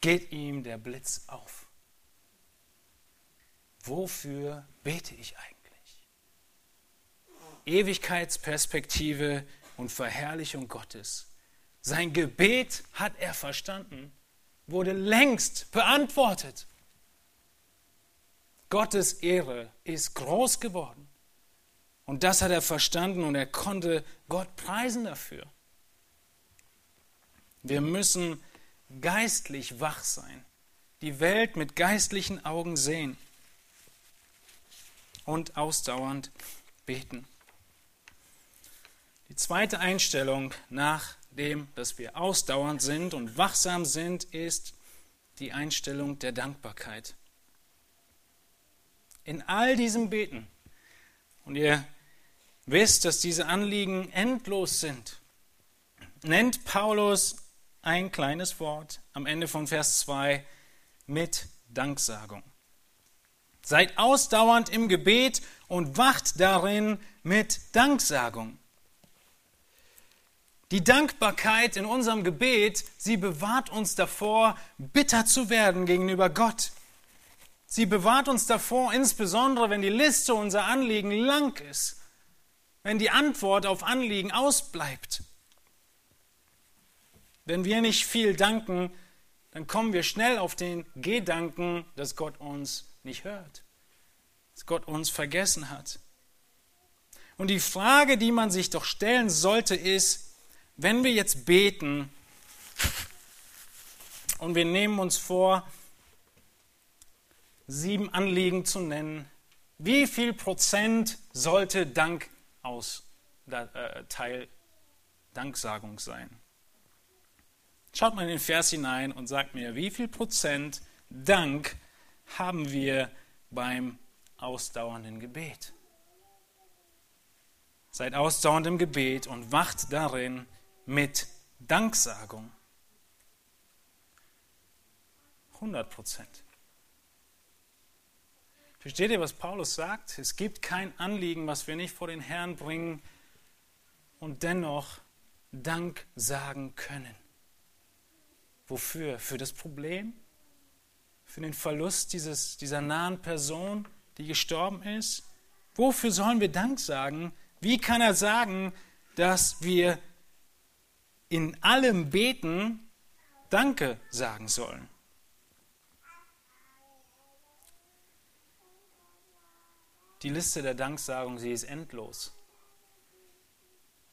geht ihm der Blitz auf. Wofür bete ich eigentlich? Ewigkeitsperspektive und Verherrlichung Gottes. Sein Gebet hat er verstanden, wurde längst beantwortet. Gottes Ehre ist groß geworden. Und das hat er verstanden und er konnte Gott preisen dafür. Wir müssen geistlich wach sein, die Welt mit geistlichen Augen sehen und ausdauernd beten. Die zweite Einstellung, nachdem dass wir ausdauernd sind und wachsam sind, ist die Einstellung der Dankbarkeit. In all diesem Beten, und ihr wisst, dass diese Anliegen endlos sind, nennt Paulus ein kleines Wort am Ende von Vers 2 mit Danksagung. Seid ausdauernd im Gebet und wacht darin mit Danksagung. Die Dankbarkeit in unserem Gebet, sie bewahrt uns davor, bitter zu werden gegenüber Gott. Sie bewahrt uns davor, insbesondere wenn die Liste unserer Anliegen lang ist, wenn die Antwort auf Anliegen ausbleibt. Wenn wir nicht viel danken, dann kommen wir schnell auf den Gedanken, dass Gott uns nicht hört, dass Gott uns vergessen hat. Und die Frage, die man sich doch stellen sollte, ist, wenn wir jetzt beten und wir nehmen uns vor, sieben Anliegen zu nennen, wie viel Prozent sollte Dank aus äh, Teil Danksagung sein? Schaut mal in den Vers hinein und sagt mir, wie viel Prozent Dank haben wir beim ausdauernden Gebet? Seid ausdauernd im Gebet und wacht darin mit Danksagung. 100 Prozent. Versteht ihr, was Paulus sagt? Es gibt kein Anliegen, was wir nicht vor den Herrn bringen und dennoch Dank sagen können. Wofür? Für das Problem? Für den Verlust dieses, dieser nahen Person, die gestorben ist? Wofür sollen wir Dank sagen? Wie kann er sagen, dass wir in allem Beten Danke sagen sollen. Die Liste der Danksagung, sie ist endlos.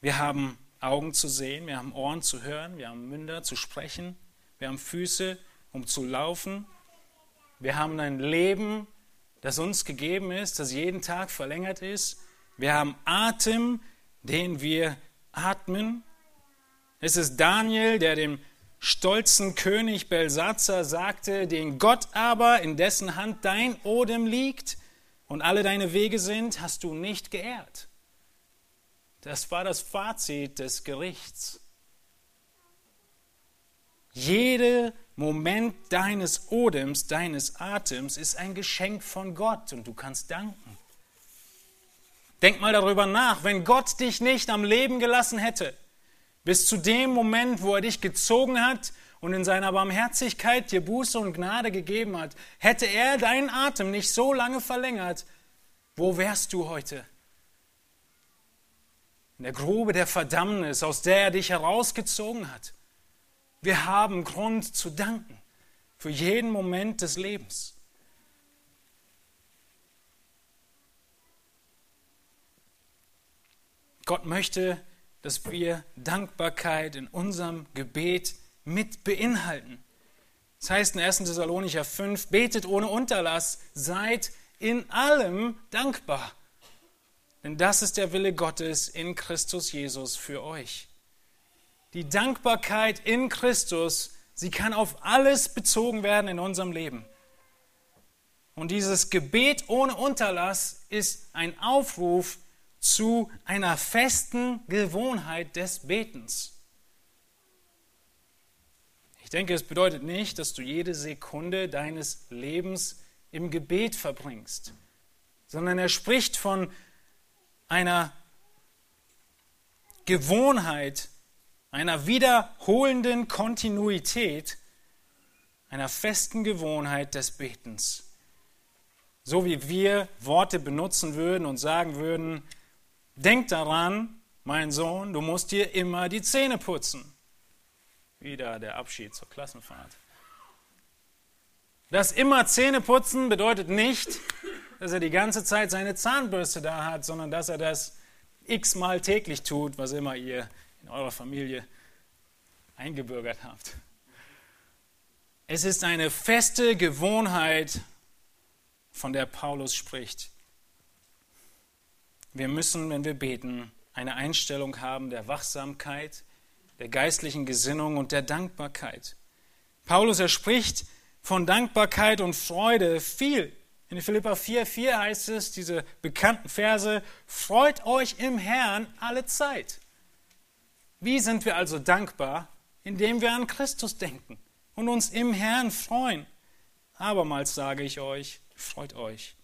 Wir haben Augen zu sehen, wir haben Ohren zu hören, wir haben Münder zu sprechen, wir haben Füße, um zu laufen. Wir haben ein Leben, das uns gegeben ist, das jeden Tag verlängert ist. Wir haben Atem, den wir atmen. Es ist Daniel, der dem stolzen König Belsatzer sagte, den Gott aber, in dessen Hand dein Odem liegt und alle deine Wege sind, hast du nicht geehrt. Das war das Fazit des Gerichts. Jeder Moment deines Odems, deines Atems ist ein Geschenk von Gott und du kannst danken. Denk mal darüber nach, wenn Gott dich nicht am Leben gelassen hätte, bis zu dem Moment, wo er dich gezogen hat und in seiner Barmherzigkeit dir Buße und Gnade gegeben hat, hätte er deinen Atem nicht so lange verlängert, wo wärst du heute? In der Grube der Verdammnis, aus der er dich herausgezogen hat. Wir haben Grund zu danken für jeden Moment des Lebens. Gott möchte dass wir Dankbarkeit in unserem Gebet mit beinhalten. Das heißt in 1. Thessalonicher 5, betet ohne Unterlass, seid in allem dankbar. Denn das ist der Wille Gottes in Christus Jesus für euch. Die Dankbarkeit in Christus, sie kann auf alles bezogen werden in unserem Leben. Und dieses Gebet ohne Unterlass ist ein Aufruf zu einer festen Gewohnheit des Betens. Ich denke, es bedeutet nicht, dass du jede Sekunde deines Lebens im Gebet verbringst, sondern er spricht von einer Gewohnheit, einer wiederholenden Kontinuität, einer festen Gewohnheit des Betens. So wie wir Worte benutzen würden und sagen würden, denk daran, mein Sohn, du musst dir immer die Zähne putzen. Wieder der Abschied zur Klassenfahrt. Das immer Zähne putzen bedeutet nicht, dass er die ganze Zeit seine Zahnbürste da hat, sondern dass er das x-mal täglich tut, was immer ihr in eurer Familie eingebürgert habt. Es ist eine feste Gewohnheit, von der Paulus spricht. Wir müssen, wenn wir beten, eine Einstellung haben der Wachsamkeit, der geistlichen Gesinnung und der Dankbarkeit. Paulus, er spricht von Dankbarkeit und Freude viel. In Philippa 4,4 heißt es, diese bekannten Verse, freut euch im Herrn alle Zeit. Wie sind wir also dankbar? Indem wir an Christus denken und uns im Herrn freuen. Abermals sage ich euch, freut euch.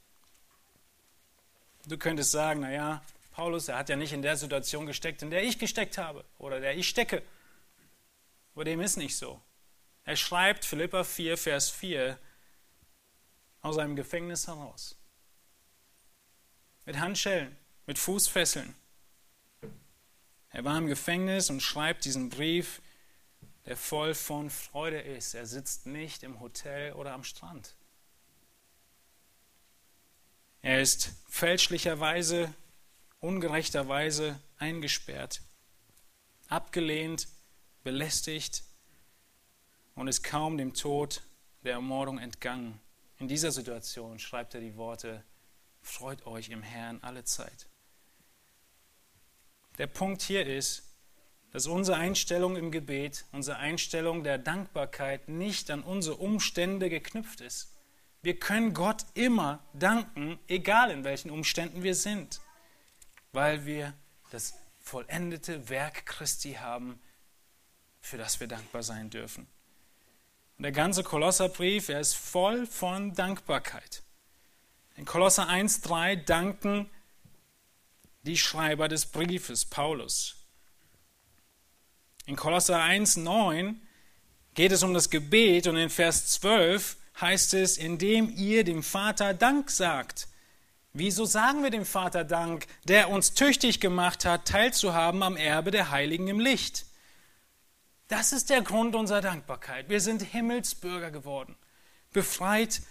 Du könntest sagen, naja, Paulus, er hat ja nicht in der Situation gesteckt, in der ich gesteckt habe oder der ich stecke. Aber dem ist nicht so. Er schreibt Philippa 4, Vers 4 aus einem Gefängnis heraus. Mit Handschellen, mit Fußfesseln. Er war im Gefängnis und schreibt diesen Brief, der voll von Freude ist. Er sitzt nicht im Hotel oder am Strand. Er ist fälschlicherweise ungerechterweise eingesperrt, abgelehnt, belästigt und ist kaum dem Tod der Ermordung entgangen. In dieser Situation schreibt er die Worte, freut euch im Herrn alle Zeit. Der Punkt hier ist, dass unsere Einstellung im Gebet, unsere Einstellung der Dankbarkeit nicht an unsere Umstände geknüpft ist. Wir können Gott immer danken, egal in welchen Umständen wir sind weil wir das vollendete Werk Christi haben, für das wir dankbar sein dürfen. Und der ganze Kolosserbrief, er ist voll von Dankbarkeit. In Kolosser 1,3 danken die Schreiber des Briefes, Paulus. In Kolosser 1,9 geht es um das Gebet und in Vers 12 heißt es, indem ihr dem Vater Dank sagt. Wieso sagen wir dem Vater Dank, der uns tüchtig gemacht hat, teilzuhaben am Erbe der Heiligen im Licht? Das ist der Grund unserer Dankbarkeit. Wir sind Himmelsbürger geworden, befreit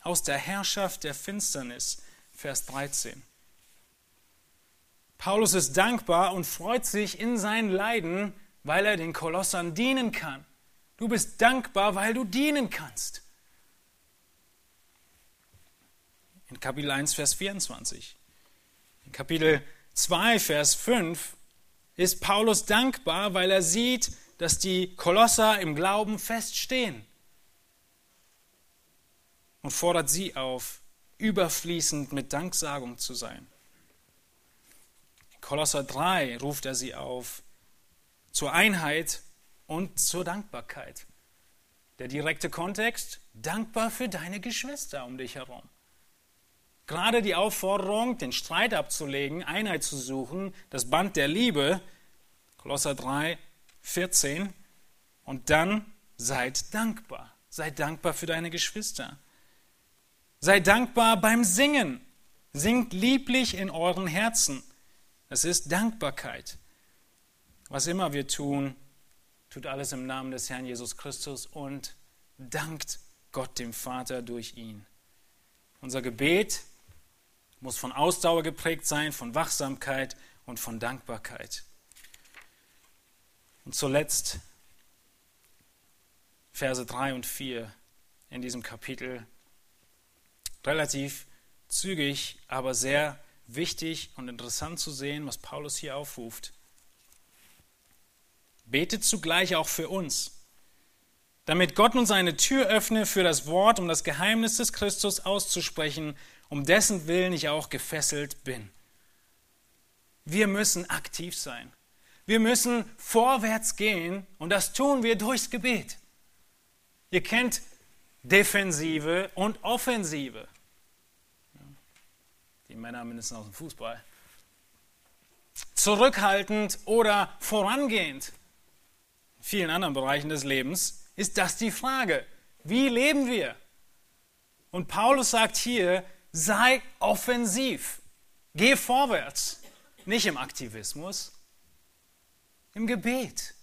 aus der Herrschaft der Finsternis. Vers 13. Paulus ist dankbar und freut sich in seinen Leiden, weil er den Kolossern dienen kann. Du bist dankbar, weil du dienen kannst. In Kapitel 1, Vers 24. In Kapitel 2, Vers 5 ist Paulus dankbar, weil er sieht, dass die Kolosser im Glauben feststehen und fordert sie auf, überfließend mit Danksagung zu sein. In Kolosser 3 ruft er sie auf zur Einheit und zur Dankbarkeit. Der direkte Kontext, dankbar für deine Geschwister um dich herum. Gerade die Aufforderung, den Streit abzulegen, Einheit zu suchen, das Band der Liebe, Kolosser 3, 14, und dann seid dankbar. Seid dankbar für deine Geschwister. Seid dankbar beim Singen. Singt lieblich in euren Herzen. Das ist Dankbarkeit. Was immer wir tun, tut alles im Namen des Herrn Jesus Christus und dankt Gott dem Vater durch ihn. Unser Gebet muss von Ausdauer geprägt sein, von Wachsamkeit und von Dankbarkeit. Und zuletzt Verse 3 und 4 in diesem Kapitel. Relativ zügig, aber sehr wichtig und interessant zu sehen, was Paulus hier aufruft. Betet zugleich auch für uns, damit Gott uns eine Tür öffne für das Wort, um das Geheimnis des Christus auszusprechen, um dessen Willen ich auch gefesselt bin. Wir müssen aktiv sein. Wir müssen vorwärts gehen und das tun wir durchs Gebet. Ihr kennt Defensive und Offensive. Die Männer mindestens aus dem Fußball. Zurückhaltend oder vorangehend. In vielen anderen Bereichen des Lebens ist das die Frage. Wie leben wir? Und Paulus sagt hier, sei offensiv. Geh vorwärts. Nicht im Aktivismus, im Gebet.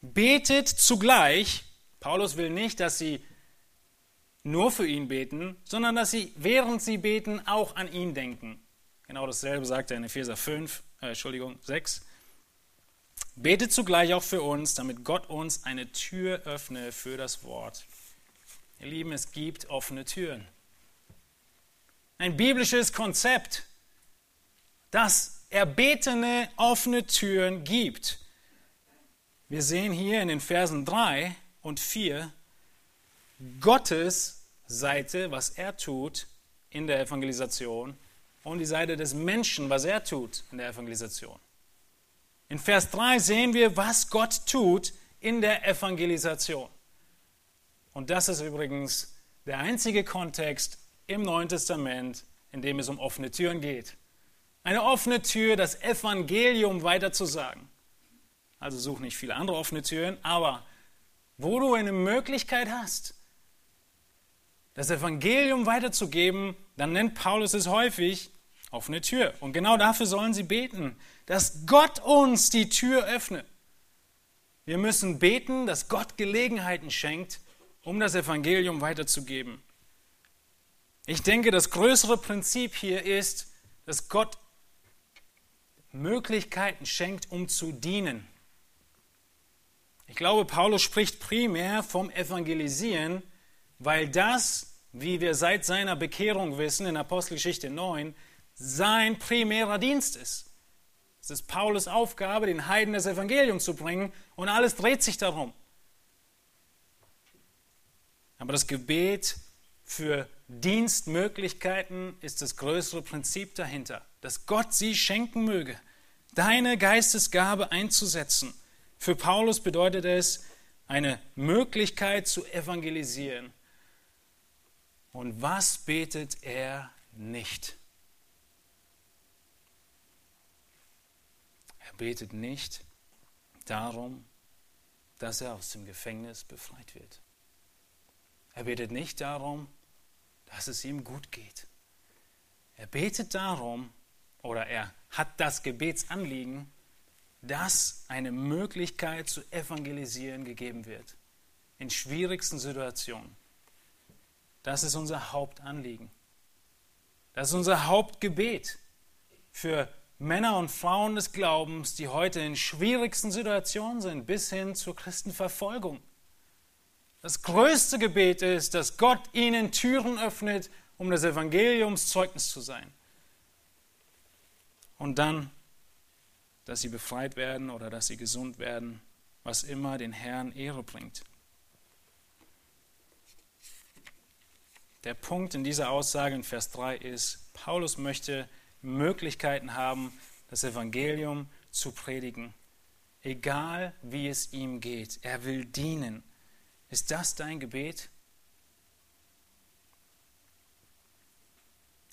Betet zugleich. Paulus will nicht, dass sie nur für ihn beten, sondern dass sie, während sie beten, auch an ihn denken. Genau dasselbe sagt er in Epheser 5, äh, Entschuldigung, 6. Betet zugleich auch für uns, damit Gott uns eine Tür öffne für das Wort. Ihr Lieben, es gibt offene Türen. Ein biblisches Konzept, das erbetene offene Türen gibt. Wir sehen hier in den Versen 3 und 4 Gottes Seite, was er tut in der Evangelisation und die Seite des Menschen, was er tut in der Evangelisation. In Vers 3 sehen wir, was Gott tut in der Evangelisation. Und das ist übrigens der einzige Kontext im Neuen Testament, in dem es um offene Türen geht. Eine offene Tür, das Evangelium weiterzusagen. Also such nicht viele andere offene Türen, aber wo du eine Möglichkeit hast, das Evangelium weiterzugeben, dann nennt Paulus es häufig offene Tür. Und genau dafür sollen sie beten, dass Gott uns die Tür öffnet. Wir müssen beten, dass Gott Gelegenheiten schenkt, um das Evangelium weiterzugeben. Ich denke, das größere Prinzip hier ist, dass Gott Möglichkeiten schenkt, um zu dienen. Ich glaube, Paulus spricht primär vom Evangelisieren, weil das, wie wir seit seiner Bekehrung wissen, in Apostelgeschichte 9, sein primärer Dienst ist. Es ist Paulus Aufgabe, den Heiden das Evangelium zu bringen und alles dreht sich darum. Aber das Gebet für Dienstmöglichkeiten ist das größere Prinzip dahinter, dass Gott sie schenken möge, deine Geistesgabe einzusetzen. Für Paulus bedeutet es, eine Möglichkeit zu evangelisieren. Und was betet er nicht? Er betet nicht darum, dass er aus dem Gefängnis befreit wird. Er betet nicht darum, dass es ihm gut geht. Er betet darum, oder er hat das Gebetsanliegen, dass eine Möglichkeit zu evangelisieren gegeben wird. In schwierigsten Situationen. Das ist unser Hauptanliegen. Das ist unser Hauptgebet für Männer und Frauen des Glaubens, die heute in schwierigsten Situationen sind, bis hin zur Christenverfolgung. Das größte Gebet ist, dass Gott ihnen Türen öffnet, um das Evangeliumszeugnis zu sein. Und dann, dass sie befreit werden oder dass sie gesund werden, was immer den Herrn Ehre bringt. Der Punkt in dieser Aussage in Vers 3 ist, Paulus möchte Möglichkeiten haben, das Evangelium zu predigen, egal wie es ihm geht. Er will dienen. Ist das dein Gebet?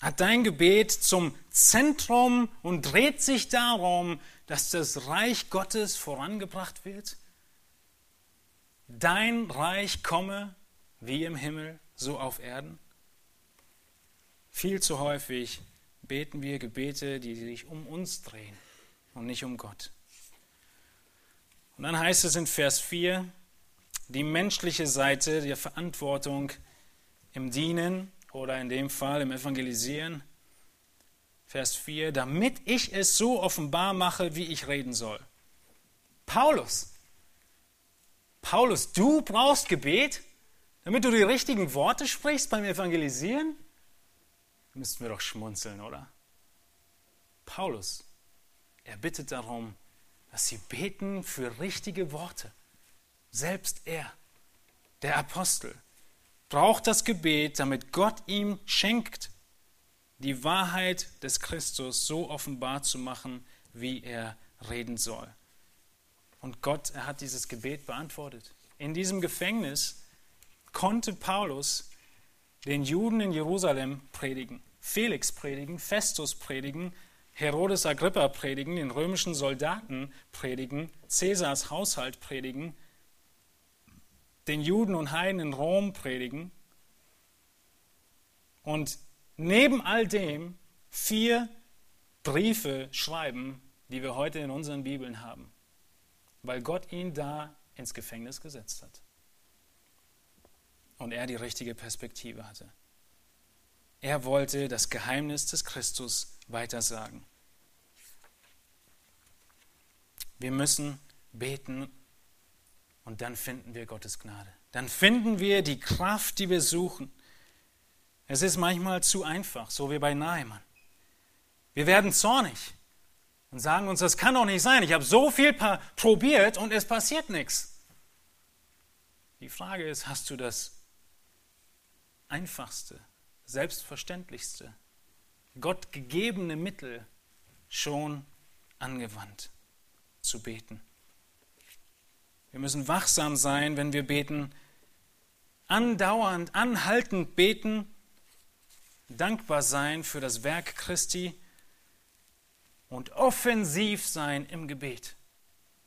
Hat dein Gebet zum Zentrum und dreht sich darum, dass das Reich Gottes vorangebracht wird? Dein Reich komme wie im Himmel, so auf Erden? Viel zu häufig beten wir Gebete, die sich um uns drehen und nicht um Gott. Und dann heißt es in Vers 4, die menschliche Seite der Verantwortung im Dienen oder in dem Fall im Evangelisieren. Vers 4, damit ich es so offenbar mache, wie ich reden soll. Paulus, Paulus, du brauchst Gebet, damit du die richtigen Worte sprichst beim Evangelisieren? Müssten wir doch schmunzeln, oder? Paulus, er bittet darum, dass sie beten für richtige Worte. Selbst er, der Apostel, braucht das Gebet, damit Gott ihm schenkt, die Wahrheit des Christus so offenbar zu machen, wie er reden soll. Und Gott, er hat dieses Gebet beantwortet. in diesem Gefängnis konnte Paulus den Juden in Jerusalem predigen, Felix predigen, Festus predigen, Herodes Agrippa predigen, den römischen Soldaten predigen, Cäsars Haushalt predigen, den Juden und Heiden in Rom predigen und neben all dem vier Briefe schreiben, die wir heute in unseren Bibeln haben, weil Gott ihn da ins Gefängnis gesetzt hat und er die richtige Perspektive hatte. Er wollte das Geheimnis des Christus weitersagen. Wir müssen beten und dann finden wir Gottes Gnade. Dann finden wir die Kraft, die wir suchen. Es ist manchmal zu einfach, so wie bei Naaman. Wir werden zornig und sagen uns, das kann doch nicht sein. Ich habe so viel probiert und es passiert nichts. Die Frage ist, hast du das einfachste, selbstverständlichste, Gott gegebene Mittel schon angewandt? zu beten. Wir müssen wachsam sein, wenn wir beten, andauernd, anhaltend beten, dankbar sein für das Werk Christi und offensiv sein im Gebet.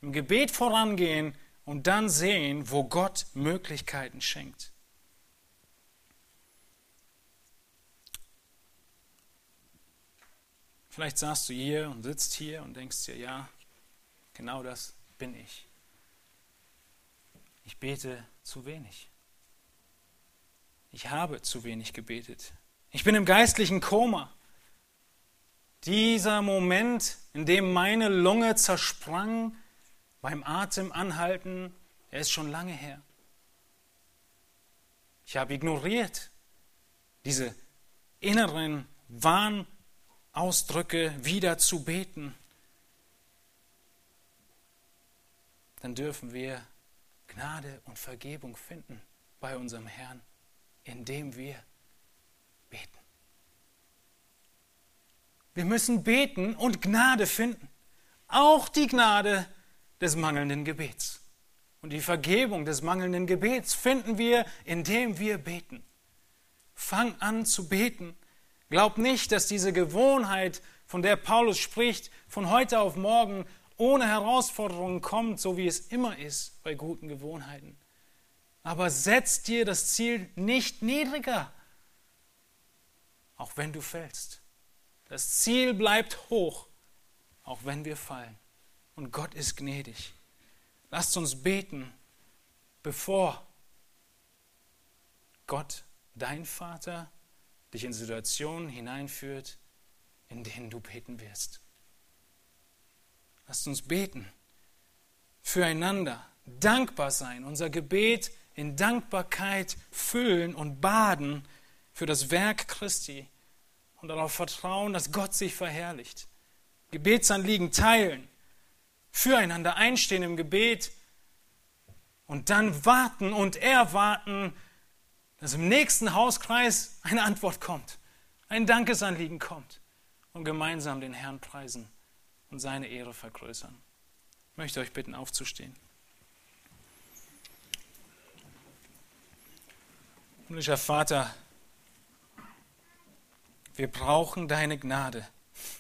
Im Gebet vorangehen und dann sehen, wo Gott Möglichkeiten schenkt. Vielleicht saßt du hier und sitzt hier und denkst dir, ja, Genau das bin ich. Ich bete zu wenig. Ich habe zu wenig gebetet. Ich bin im geistlichen Koma. Dieser Moment, in dem meine Lunge zersprang beim Atem anhalten, er ist schon lange her. Ich habe ignoriert diese inneren Wahnausdrücke wieder zu beten. dann dürfen wir Gnade und Vergebung finden bei unserem Herrn, indem wir beten. Wir müssen beten und Gnade finden. Auch die Gnade des mangelnden Gebets. Und die Vergebung des mangelnden Gebets finden wir, indem wir beten. Fang an zu beten. Glaub nicht, dass diese Gewohnheit, von der Paulus spricht, von heute auf morgen ohne Herausforderungen kommt, so wie es immer ist bei guten Gewohnheiten. Aber setz dir das Ziel nicht niedriger, auch wenn du fällst. Das Ziel bleibt hoch, auch wenn wir fallen. Und Gott ist gnädig. Lasst uns beten, bevor Gott, dein Vater, dich in Situationen hineinführt, in denen du beten wirst. Lasst uns beten. Füreinander. Dankbar sein. Unser Gebet in Dankbarkeit füllen und baden für das Werk Christi und darauf vertrauen, dass Gott sich verherrlicht. Gebetsanliegen teilen. Füreinander einstehen im Gebet und dann warten und erwarten, dass im nächsten Hauskreis eine Antwort kommt, ein Dankesanliegen kommt und gemeinsam den Herrn preisen und seine Ehre vergrößern. Ich möchte euch bitten, aufzustehen. Himmlischer Vater, wir brauchen deine Gnade.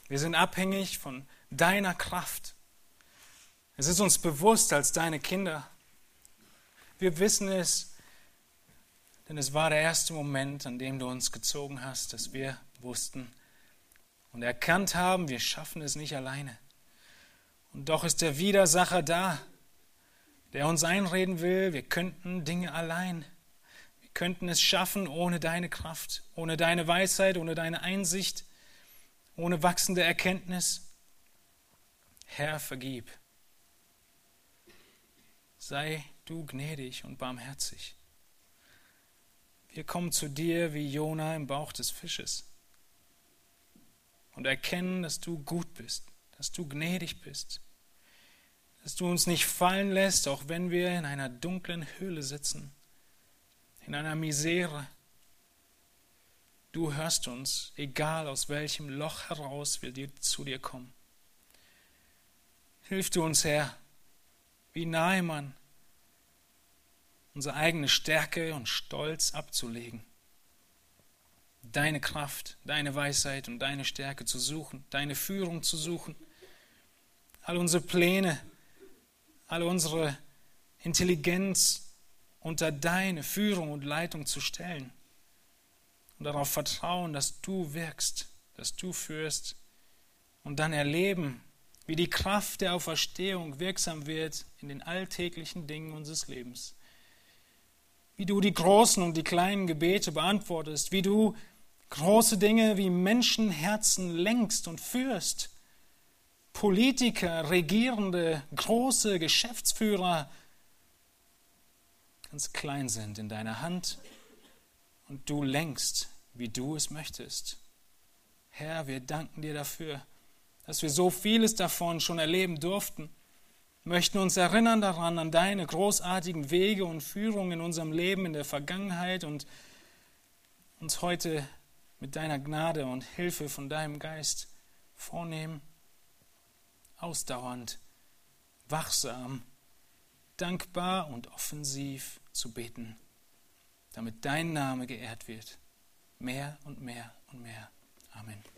Wir sind abhängig von deiner Kraft. Es ist uns bewusst als deine Kinder. Wir wissen es, denn es war der erste Moment, an dem du uns gezogen hast, dass wir wussten und erkannt haben, wir schaffen es nicht alleine. Und doch ist der Widersacher da, der uns einreden will, wir könnten Dinge allein. Wir könnten es schaffen ohne deine Kraft, ohne deine Weisheit, ohne deine Einsicht, ohne wachsende Erkenntnis. Herr, vergib. Sei du gnädig und barmherzig. Wir kommen zu dir wie Jona im Bauch des Fisches und erkennen, dass du gut bist, dass du gnädig bist, dass du uns nicht fallen lässt, auch wenn wir in einer dunklen Höhle sitzen, in einer Misere. Du hörst uns, egal aus welchem Loch heraus wir zu dir kommen. Hilf du uns, Herr, wie Nahemann, unsere eigene Stärke und Stolz abzulegen. Deine Kraft, deine Weisheit und deine Stärke zu suchen, deine Führung zu suchen. All unsere Pläne, all unsere Intelligenz unter deine Führung und Leitung zu stellen und darauf vertrauen, dass du wirkst, dass du führst und dann erleben, wie die Kraft der Auferstehung wirksam wird in den alltäglichen Dingen unseres Lebens. Wie du die großen und die kleinen Gebete beantwortest, wie du große Dinge wie Menschenherzen lenkst und führst. Politiker, Regierende, große Geschäftsführer ganz klein sind in deiner Hand und du lenkst, wie du es möchtest. Herr, wir danken dir dafür dass wir so vieles davon schon erleben durften, möchten uns erinnern daran, an deine großartigen Wege und Führungen in unserem Leben in der Vergangenheit und uns heute mit deiner Gnade und Hilfe von deinem Geist vornehmen, ausdauernd, wachsam, dankbar und offensiv zu beten, damit dein Name geehrt wird, mehr und mehr und mehr. Amen.